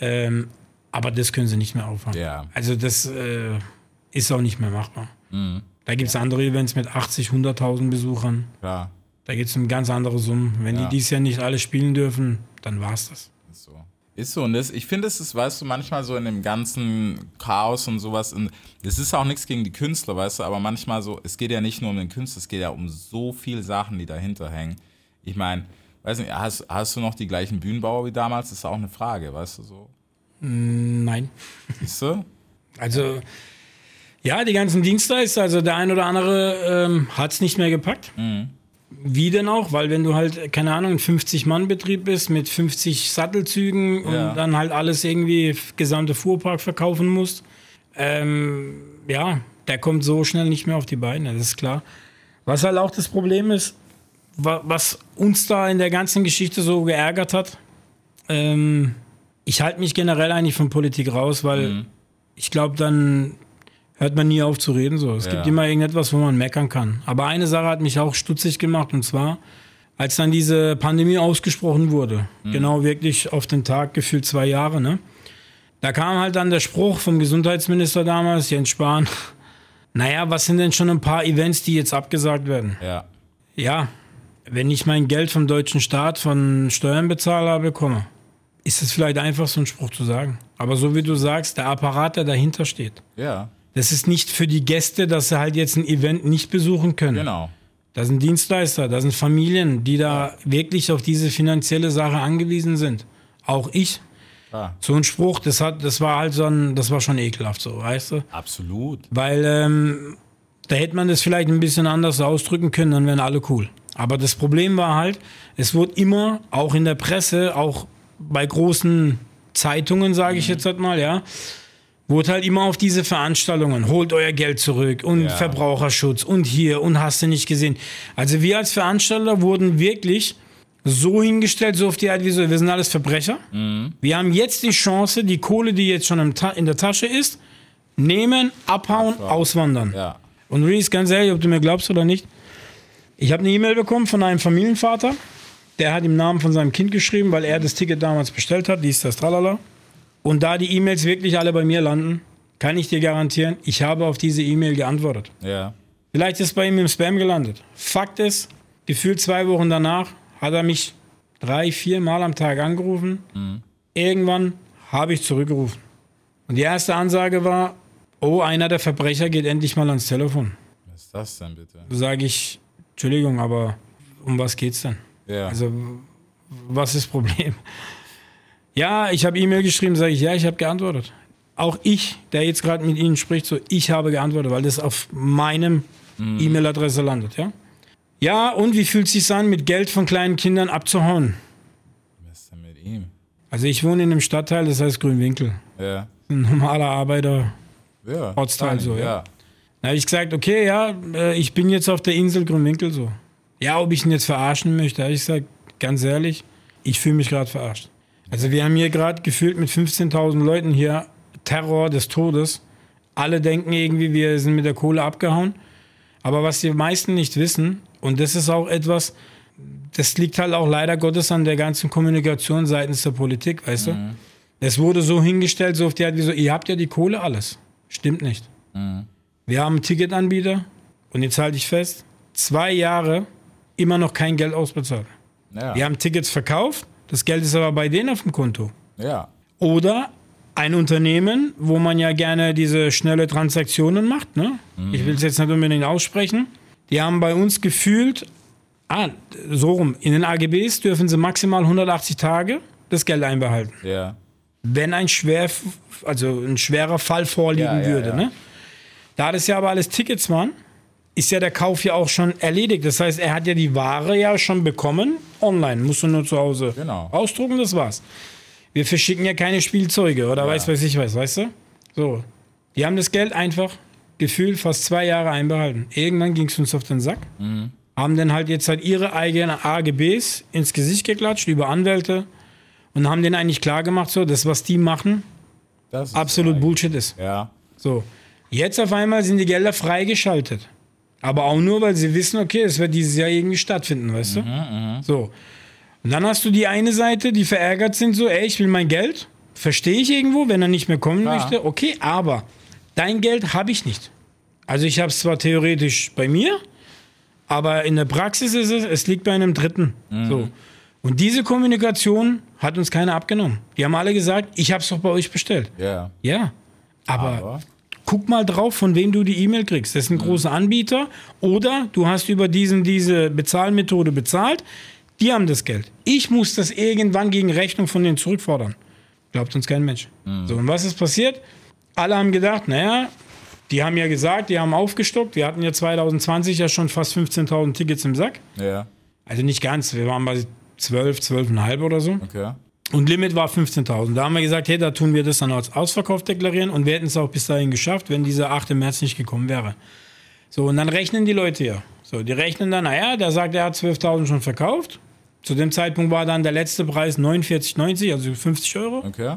Ähm, aber das können sie nicht mehr auffangen. Ja. Also das äh, ist auch nicht mehr machbar. Da gibt es andere Events mit 80, 100.000 Besuchern. Klar. Da geht es um ganz andere Summen. Wenn Ja. die dieses Jahr nicht alle spielen dürfen, dann war's das. Ist so. Ist so. Und das, ich finde, es ist, weißt du, manchmal so in dem ganzen Chaos und sowas. Und es ist auch nichts gegen die Künstler, weißt du, aber manchmal so, es geht ja nicht nur um den Künstler, es geht ja um so viele Sachen, die dahinter hängen. Ich meine, weiß nicht, hast, hast du noch die gleichen Bühnenbauer wie damals? Das ist auch eine Frage, weißt du so. Nein. Siehst du? Also, ja, die ganzen Dienstleister, also der ein oder andere ähm, hat es nicht mehr gepackt. Wie denn auch? Weil wenn du halt, keine Ahnung, ein 50-Mann-Betrieb bist mit 50 Sattelzügen Ja. und dann halt alles irgendwie, gesamte Fuhrpark verkaufen musst, ähm, ja, der kommt so schnell nicht mehr auf die Beine, das ist klar. Was halt auch das Problem ist, wa was uns da in der ganzen Geschichte so geärgert hat, ähm, ich halte mich generell eigentlich von Politik raus, weil ich glaube, dann hört man nie auf zu reden. So. Es Ja. gibt immer irgendetwas, wo man meckern kann. Aber eine Sache hat mich auch stutzig gemacht und zwar, als dann diese Pandemie ausgesprochen wurde, genau wirklich auf den Tag gefühlt zwei Jahre, ne? Da kam halt dann der Spruch vom Gesundheitsminister damals, Jens Spahn, naja, was sind denn schon ein paar Events, die jetzt abgesagt werden? Ja. Ja, wenn ich mein Geld vom deutschen Staat, von Steuernbezahler bekomme, ist es vielleicht einfach so ein Spruch zu sagen. Aber so wie du sagst, der Apparat, der dahinter steht, Ja. das ist nicht für die Gäste, dass sie halt jetzt ein Event nicht besuchen können. Genau. Da sind Dienstleister, da sind Familien, die da wirklich auf diese finanzielle Sache angewiesen sind. Auch ich. Ah, So ein Spruch, das hat, das war halt so ein, das war schon ekelhaft so, weißt du? absolut. Weil ähm, da hätte man das vielleicht ein bisschen anders ausdrücken können, dann wären alle cool. Aber das Problem war halt, es wurde immer, auch in der Presse, auch bei großen Zeitungen, sage ich jetzt halt mal, ja, wurde halt immer auf diese Veranstaltungen, holt euer Geld zurück und Ja. Verbraucherschutz und hier und hast du nicht gesehen. Also wir als Veranstalter wurden wirklich so hingestellt, so auf die Art wie so, wir sind alles Verbrecher. Wir haben jetzt die Chance, die Kohle, die jetzt schon in der Tasche ist, nehmen, abhauen, auswandern. Ja. Und Reese, ganz ehrlich, ob du mir glaubst oder nicht, ich habe eine E-Mail bekommen von einem Familienvater, der hat im Namen von seinem Kind geschrieben, weil er das Ticket damals bestellt hat, dies, das, tralala. Und da die E-Mails wirklich alle bei mir landen, kann ich dir garantieren, ich habe auf diese E-Mail geantwortet. Ja. Vielleicht ist bei ihm im Spam gelandet. Fakt ist, gefühlt zwei Wochen danach hat er mich drei, vier Mal am Tag angerufen. Irgendwann habe ich zurückgerufen. Und die erste Ansage war, oh, einer der Verbrecher geht endlich mal ans Telefon. Was ist das denn bitte? Da sage ich, Entschuldigung, aber um was geht's denn? Ja. Also, was ist das Problem? Ja, ich habe E-Mail geschrieben, sage ich, ja, ich habe geantwortet. Auch ich, der jetzt gerade mit Ihnen spricht, so, ich habe geantwortet, weil das auf meinem E-Mail-Adresse landet, ja. Ja, und wie fühlt es sich an, mit Geld von kleinen Kindern abzuhauen? Was ist denn mit ihm? Also ich wohne in einem Stadtteil, das heißt Grünwinkel. Ja. Ein normaler Arbeiter. Ja. Ortsteil so, ja. ja. Da habe ich gesagt, okay, ja, äh, ich bin jetzt auf der Insel Grünwinkel so. Ja, ob ich ihn jetzt verarschen möchte, ich gesagt, ganz ehrlich, ich fühle mich gerade verarscht. Also wir haben hier gerade gefühlt mit 15.000 Leuten hier Terror des Todes. Alle denken irgendwie, wir sind mit der Kohle abgehauen. Aber was die meisten nicht wissen, und das ist auch etwas, das liegt halt auch leider Gottes an der ganzen Kommunikation seitens der Politik, weißt du? Es wurde so hingestellt, so auf die Art wie so, ihr habt ja die Kohle alles. Stimmt nicht. Wir haben einen Ticketanbieter und jetzt halte ich fest, zwei Jahre immer noch kein Geld ausbezahlt. Ja. Wir haben Tickets verkauft, das Geld ist aber bei denen auf dem Konto. ja. Oder ein Unternehmen, wo man ja gerne diese schnelle Transaktionen macht, ne? Ich will es jetzt nicht unbedingt aussprechen. Die haben bei uns gefühlt, ah, so rum, in den AGBs dürfen sie maximal 180 Tage das Geld einbehalten Ja. wenn ein schwer, also ein schwerer Fall vorliegen Ja, würde. Ne? Da das ja aber alles Tickets waren, ist ja der Kauf ja auch schon erledigt. Das heißt, er hat ja die Ware ja schon bekommen online. Musst du nur zu Hause Genau. ausdrucken, das war's. Wir verschicken ja keine Spielzeuge oder weiß weiß ich was, weißt du? So. Die haben das Geld einfach gefühlt fast zwei Jahre einbehalten. Irgendwann ging es uns auf den Sack. Mhm. Haben dann halt jetzt halt ihre eigenen AGBs ins Gesicht geklatscht über Anwälte und haben denen eigentlich klar gemacht, so, das, was die machen, absolut so Bullshit ist. Ja. So. Jetzt auf einmal sind die Gelder freigeschaltet. Aber auch nur, weil sie wissen, okay, es wird dieses Jahr irgendwie stattfinden, weißt du? So. Und dann hast du die eine Seite, die verärgert sind, so, ey, ich will mein Geld. Verstehe ich irgendwo, wenn er nicht mehr kommen Klar. möchte. Okay, aber dein Geld habe ich nicht. Also ich habe es zwar theoretisch bei mir, aber in der Praxis ist es, es liegt bei einem Dritten. So. Und diese Kommunikation hat uns keiner abgenommen. Die haben alle gesagt, ich habe es doch bei euch bestellt. Ja. Ja, aber, Aber? Guck mal drauf, von wem du die E-Mail kriegst. Das ist ein großer Anbieter oder du hast über diesen, diese Bezahlmethode bezahlt. Die haben das Geld. Ich muss das irgendwann gegen Rechnung von denen zurückfordern. Glaubt uns kein Mensch. So, und was ist passiert? Alle haben gedacht, naja, die haben ja gesagt, die haben aufgestockt. Wir hatten ja 2020 ja schon fast 15.000 Tickets im Sack. Ja. Also nicht ganz, wir waren bei 12, 12,5 oder so. Okay. Und Limit war 15.000. Da haben wir gesagt, hey, da tun wir das dann als Ausverkauf deklarieren und wir hätten es auch bis dahin geschafft, wenn dieser 8. März nicht gekommen wäre. So, und dann rechnen die Leute ja. So, die rechnen dann, naja, der sagt, er hat 12.000 schon verkauft. Zu dem Zeitpunkt war dann der letzte Preis 49,90, also 50 Euro. Okay.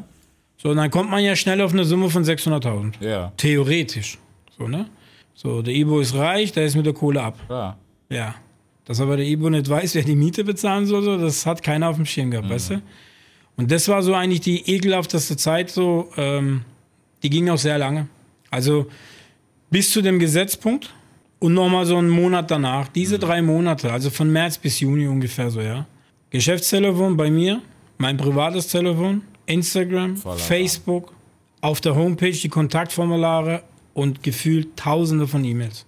So, und dann kommt man ja schnell auf eine Summe von 600.000. Ja. Theoretisch. So, ne? So, der Ibo ist reich, der ist mit der Kohle ab. Klar. Ja. Dass aber der Ibo nicht weiß, wer die Miete bezahlen soll, so, das hat keiner auf dem Schirm gehabt, weißt du? Und das war so eigentlich die ekelhafteste Zeit, so, ähm, die ging auch sehr lange. Also bis zu dem Gesetzpunkt und nochmal so einen Monat danach. Diese drei Monate, also von März bis Juni ungefähr so, ja. Geschäftstelefon bei mir, mein privates Telefon, Instagram, Facebook, auf der Homepage die Kontaktformulare und gefühlt tausende von E-Mails.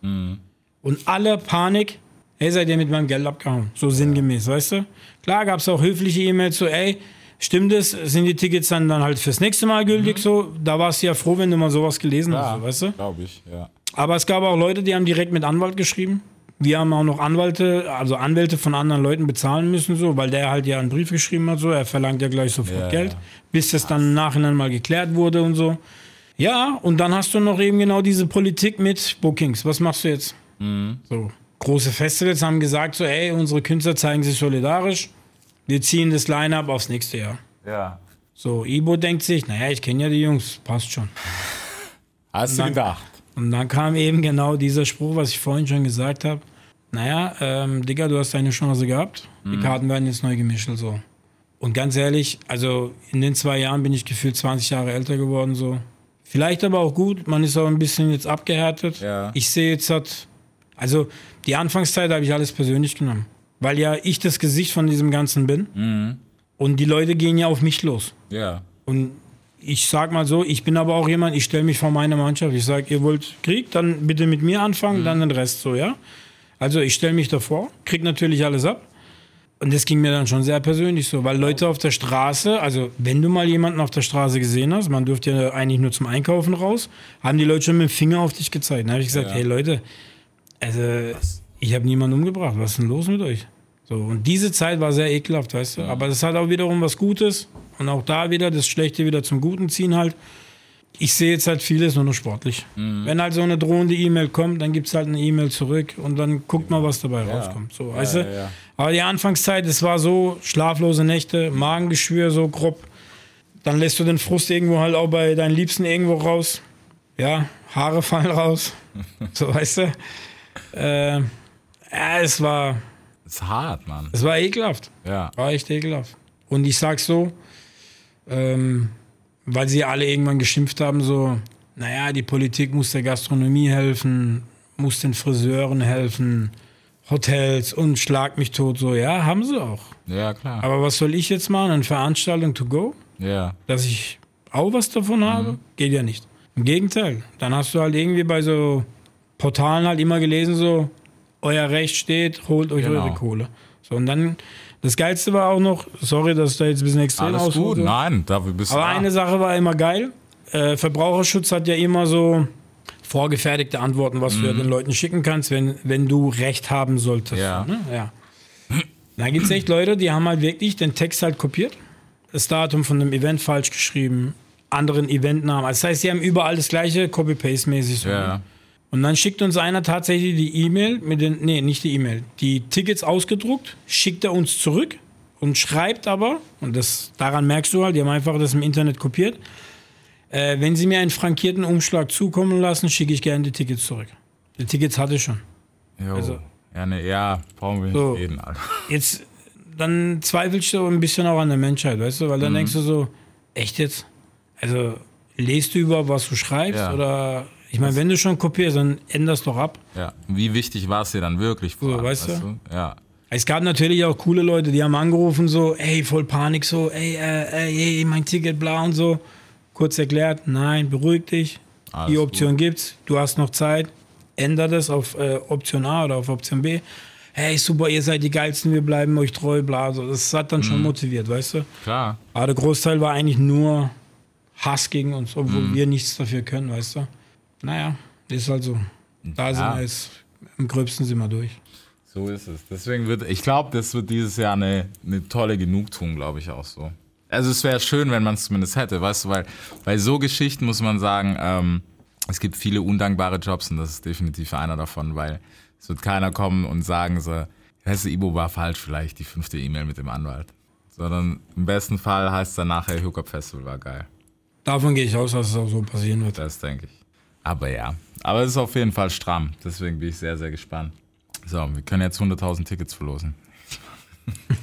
Und alle Panik, hey, seid ihr mit meinem Geld abgehauen? So sinngemäß, weißt du? Klar gab es auch höfliche E-Mails so, ey, stimmt es? Sind die Tickets dann, dann halt fürs nächste Mal gültig? So, da warst du ja froh, wenn du mal sowas gelesen hast, so, weißt du? glaube ich, ja. Aber es gab auch Leute, die haben direkt mit Anwalt geschrieben. Wir haben auch noch Anwälte, also Anwälte von anderen Leuten bezahlen müssen, so, weil der halt ja einen Brief geschrieben hat, so, er verlangt ja gleich sofort Ja, Geld, ja. bis das dann im Nachhinein mal geklärt wurde und so. Ja, und dann hast du noch eben genau diese Politik mit Bookings. Was machst du jetzt? Mhm. So, große Festivals haben gesagt, so, ey, unsere Künstler zeigen sich solidarisch, wir ziehen das Line-Up aufs nächste Jahr. Ja. So, Ibo denkt sich, naja, ich kenne ja die Jungs, passt schon. Hast du Nein. gedacht? Und dann kam eben genau dieser Spruch, was ich vorhin schon gesagt habe. Naja, ähm, Digga, du hast deine Chance gehabt. Die Karten werden jetzt neu gemischt so. Und ganz ehrlich, also in den zwei Jahren bin ich gefühlt 20 Jahre älter geworden so. Vielleicht aber auch gut, man ist auch ein bisschen jetzt abgehärtet. Ja. Ich sehe jetzt hat, also die Anfangszeit habe ich alles persönlich genommen. Weil ja ich das Gesicht von diesem Ganzen bin. Und die Leute gehen ja auf mich los. Ja. Und ich sag mal so, ich bin aber auch jemand, ich stelle mich vor meine Mannschaft. Ich sage, ihr wollt Krieg, dann bitte mit mir anfangen, dann den Rest so, ja. Also ich stelle mich davor, krieg natürlich alles ab. Und das ging mir dann schon sehr persönlich so, weil Leute auf der Straße, also wenn du mal jemanden auf der Straße gesehen hast, man durfte ja eigentlich nur zum Einkaufen raus, haben die Leute schon mit dem Finger auf dich gezeigt. Dann habe ich gesagt, Ja. hey Leute, also ich habe niemanden umgebracht, was ist denn los mit euch? So, und diese Zeit war sehr ekelhaft, weißt du. Aber das hat auch wiederum was Gutes. Und auch da wieder das Schlechte wieder zum Guten ziehen halt. Ich sehe jetzt halt vieles nur noch sportlich. Wenn halt so eine drohende E-Mail kommt, dann gibt es halt eine E-Mail zurück und dann guckt mal, was dabei rauskommt. So, weißt du? ja, ja. Aber die Anfangszeit, es war so schlaflose Nächte, Magengeschwür so grob. Dann lässt du den Frust irgendwo halt auch bei deinen Liebsten irgendwo raus. Ja, Haare fallen raus. so, weißt du? Äh, ja, es war, Ist hart, Mann. es war ekelhaft. Ja. War echt ekelhaft. Und ich sag's so, ähm, weil sie alle irgendwann geschimpft haben, so, naja, die Politik muss der Gastronomie helfen, muss den Friseuren helfen, Hotels und schlag mich tot, so, ja, haben sie auch. Ja, klar. Aber was soll ich jetzt machen? Eine Veranstaltung to go? ja. Dass ich auch was davon habe? Geht ja nicht. Im Gegenteil. Dann hast du halt irgendwie bei so Portalen halt immer gelesen, so, euer Recht steht, holt euch Genau. eure Kohle. So, und dann, das Geilste war auch noch, sorry, dass da jetzt ein bisschen extrem Alles gut. aushole, Nein, dafür bist du aber da. eine Sache war immer geil. Äh, Verbraucherschutz hat ja immer so vorgefertigte Antworten, was du ja den Leuten schicken kannst, wenn, wenn du Recht haben solltest. Ja. Ne? ja. Da gibt es echt Leute, die haben halt wirklich den Text halt kopiert, das Datum von dem Event falsch geschrieben, anderen Eventnamen. Also das heißt, sie haben überall das gleiche, Copy-Paste-mäßig. So. Ja. Und dann schickt uns einer tatsächlich die E-Mail mit den, nee, nicht die E-Mail, die Tickets ausgedruckt, schickt er uns zurück und schreibt aber, und das, daran merkst du halt, die haben einfach das im Internet kopiert, äh, wenn sie mir einen frankierten Umschlag zukommen lassen, schicke ich gerne die Tickets zurück. Die Tickets hatte ich schon. Jo. Also- ja, ne, ja, brauchen wir nicht So. reden, Alter. Jetzt, dann zweifelst du ein bisschen auch an der Menschheit, weißt du, weil dann denkst du so, echt jetzt? Also, lest du überhaupt, was du schreibst? Ja. Oder, ich meine, wenn du schon kopierst, dann änderst doch ab. Ja. Wie wichtig war es dir dann wirklich? vor allem, weißt du? Ja. Es gab natürlich auch coole Leute, die haben angerufen, so, ey, voll Panik, so, ey, äh, ey, ey, mein Ticket, bla und so. Kurz erklärt, nein, beruhig dich. Alles die Option gibt's, du hast noch Zeit, änder das auf äh, Option A oder auf Option B. Hey, super, ihr seid die Geilsten, wir bleiben euch treu, bla. So. Das hat dann schon Mhm. motiviert, weißt du? Klar. Aber der Großteil war eigentlich nur Hass gegen uns, obwohl Mhm. wir nichts dafür können, weißt du? Naja, ist halt so. Da sind wir jetzt, im Gröbsten sind wir durch. So ist es. Deswegen wird, ich glaube, das wird dieses Jahr eine, eine tolle Genugtuung, glaube ich auch so. Also es wäre schön, wenn man es zumindest hätte, weißt du, weil bei so Geschichten muss man sagen, ähm, es gibt viele undankbare Jobs und das ist definitiv einer davon, weil es wird keiner kommen und sagen so, weißt du, Ibo war falsch, vielleicht die fünfte E-Mail mit dem Anwalt. Sondern im besten Fall heißt es dann nachher, Hookup Festival war geil. Davon gehe ich aus, dass es auch so passieren wird. Das denke ich. Aber ja, aber es ist auf jeden Fall stramm. Deswegen bin ich sehr, sehr gespannt. So, wir können jetzt 100.000 Tickets verlosen.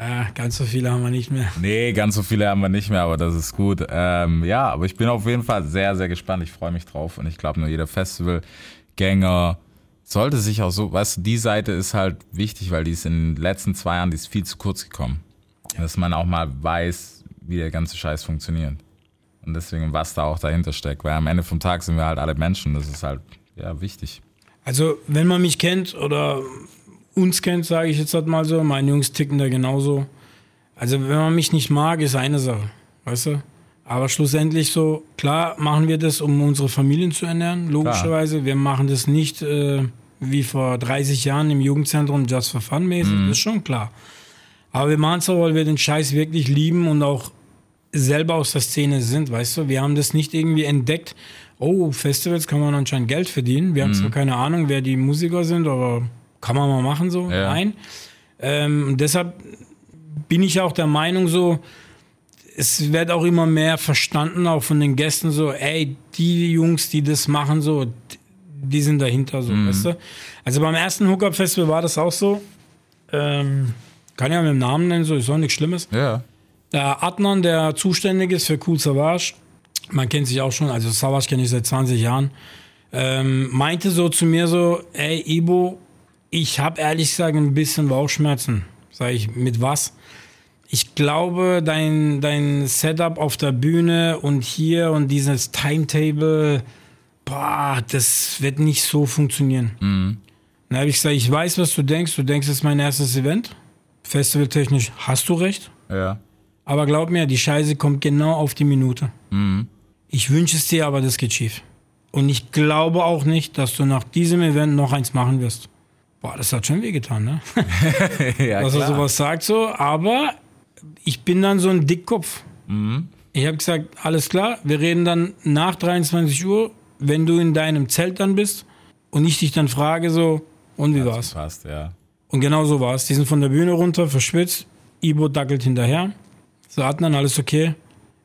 Ah, ganz so viele haben wir nicht mehr. Nee, ganz so viele haben wir nicht mehr, aber das ist gut. Ähm, ja, aber ich bin auf jeden Fall sehr, sehr gespannt. Ich freue mich drauf und ich glaube, nur jeder Festivalgänger sollte sich auch so, weißt du, die Seite ist halt wichtig, weil die ist in den letzten zwei Jahren, die ist viel zu kurz gekommen. Dass man auch mal weiß, wie der ganze Scheiß funktioniert. Und deswegen, was da auch dahinter steckt. Weil am Ende vom Tag sind wir halt alle Menschen. Das ist halt, ja, wichtig. Also, wenn man mich kennt oder uns kennt, sage ich jetzt halt mal so, meine Jungs ticken da genauso. Also, wenn man mich nicht mag, ist eine Sache, weißt du? Aber schlussendlich so, klar machen wir das, um unsere Familien zu ernähren, logischerweise. Wir machen das nicht äh, wie vor 30 Jahren im Jugendzentrum just for fun mäßig, das ist schon klar. Aber wir machen es auch, weil wir den Scheiß wirklich lieben und auch selber aus der Szene sind, weißt du? Wir haben das nicht irgendwie entdeckt, oh, Festivals kann man anscheinend Geld verdienen. Wir haben zwar keine Ahnung, wer die Musiker sind, aber kann man mal machen so. Ja. Nein. Ähm, und deshalb bin ich auch der Meinung so, es wird auch immer mehr verstanden, auch von den Gästen so, ey, die Jungs, die das machen, so, die sind dahinter, so, weißt du? Also beim ersten Hookup-Festival war das auch so. Ähm, kann ja mit dem Namen nennen, so, ist auch nichts Schlimmes. Ja. Der Adnan, der zuständig ist für Cool Savage, man kennt sich auch schon, also Savage kenne ich seit 20 Jahren, ähm, meinte so zu mir so, ey Ibo, ich habe ehrlich gesagt ein bisschen Bauchschmerzen. Sag ich, mit was? Ich glaube, dein, dein Setup auf der Bühne und hier und dieses Timetable, boah, das wird nicht so funktionieren. Dann habe ich gesagt, ich weiß, was du denkst. Du denkst, es ist mein erstes Event. Festivaltechnisch hast du recht. Ja. Aber glaub mir, die Scheiße kommt genau auf die Minute. Ich wünsche es dir, aber das geht schief. Und ich glaube auch nicht, dass du nach diesem Event noch eins machen wirst. Boah, das hat schon wehgetan, ne? ja Dass er sowas sagt so. Aber ich bin dann so ein Dickkopf. Ich habe gesagt, alles klar, wir reden dann nach 23 Uhr, wenn du in deinem Zelt dann bist und ich dich dann frage so, und wie war's? Passt, ja. Und genau so war es. Die sind von der Bühne runter, verschwitzt. Ibo dackelt hinterher. So hatten dann alles okay.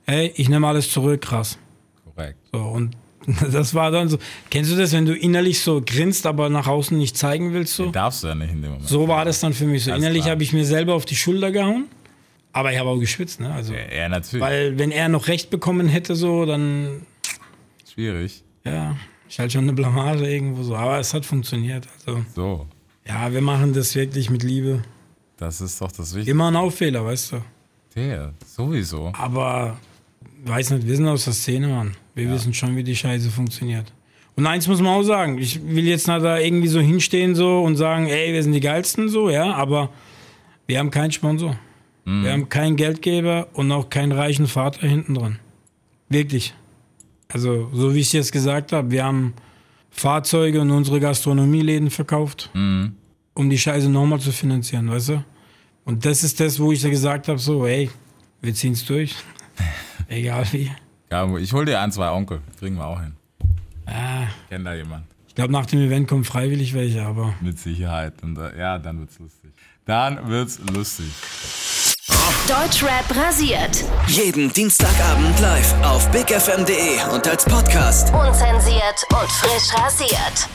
Hey, ich nehme alles zurück, krass. Korrekt. So, und das war dann so. Kennst du das, wenn du innerlich so grinst, aber nach außen nicht zeigen willst? So, Darfst du ja nicht in dem Moment. so war das dann für mich. So Alles innerlich habe ich mir selber auf die Schulter gehauen. Aber ich habe auch geschwitzt, ne? Also, Ja, natürlich. weil wenn er noch recht bekommen hätte, so, dann, Schwierig. ja, ich halt schon eine Blamage irgendwo so. Aber es hat funktioniert. Also, So. ja, wir machen das wirklich mit Liebe. Das ist doch das Wichtigste. Immer ein Auffehler, weißt du. Der, sowieso. Aber weiß nicht, wir sind aus der Szene, Mann. Wir wissen schon, wie die Scheiße funktioniert. Und eins muss man auch sagen, ich will jetzt nicht da irgendwie so hinstehen so und sagen, ey, wir sind die geilsten so, ja, aber wir haben keinen Sponsor. Wir haben keinen Geldgeber und auch keinen reichen Vater hinten dran. Wirklich. Also, so wie ich es jetzt gesagt habe, wir haben Fahrzeuge und unsere Gastronomieläden verkauft, um die Scheiße nochmal zu finanzieren, weißt du? Und das ist das, wo ich da gesagt habe, so, ey, wir ziehen's durch. Egal wie. Ja, ich hol dir ein, zwei Onkel. Kriegen wir auch hin. Ah, Kennt da jemand? ich glaube, nach dem Event kommen freiwillig welche, aber Mit Sicherheit. Und äh, ja, dann wird's lustig. Dann wird's lustig. Deutschrap rasiert. Jeden Dienstagabend live auf bigfm.de und als Podcast. Unzensiert und frisch rasiert.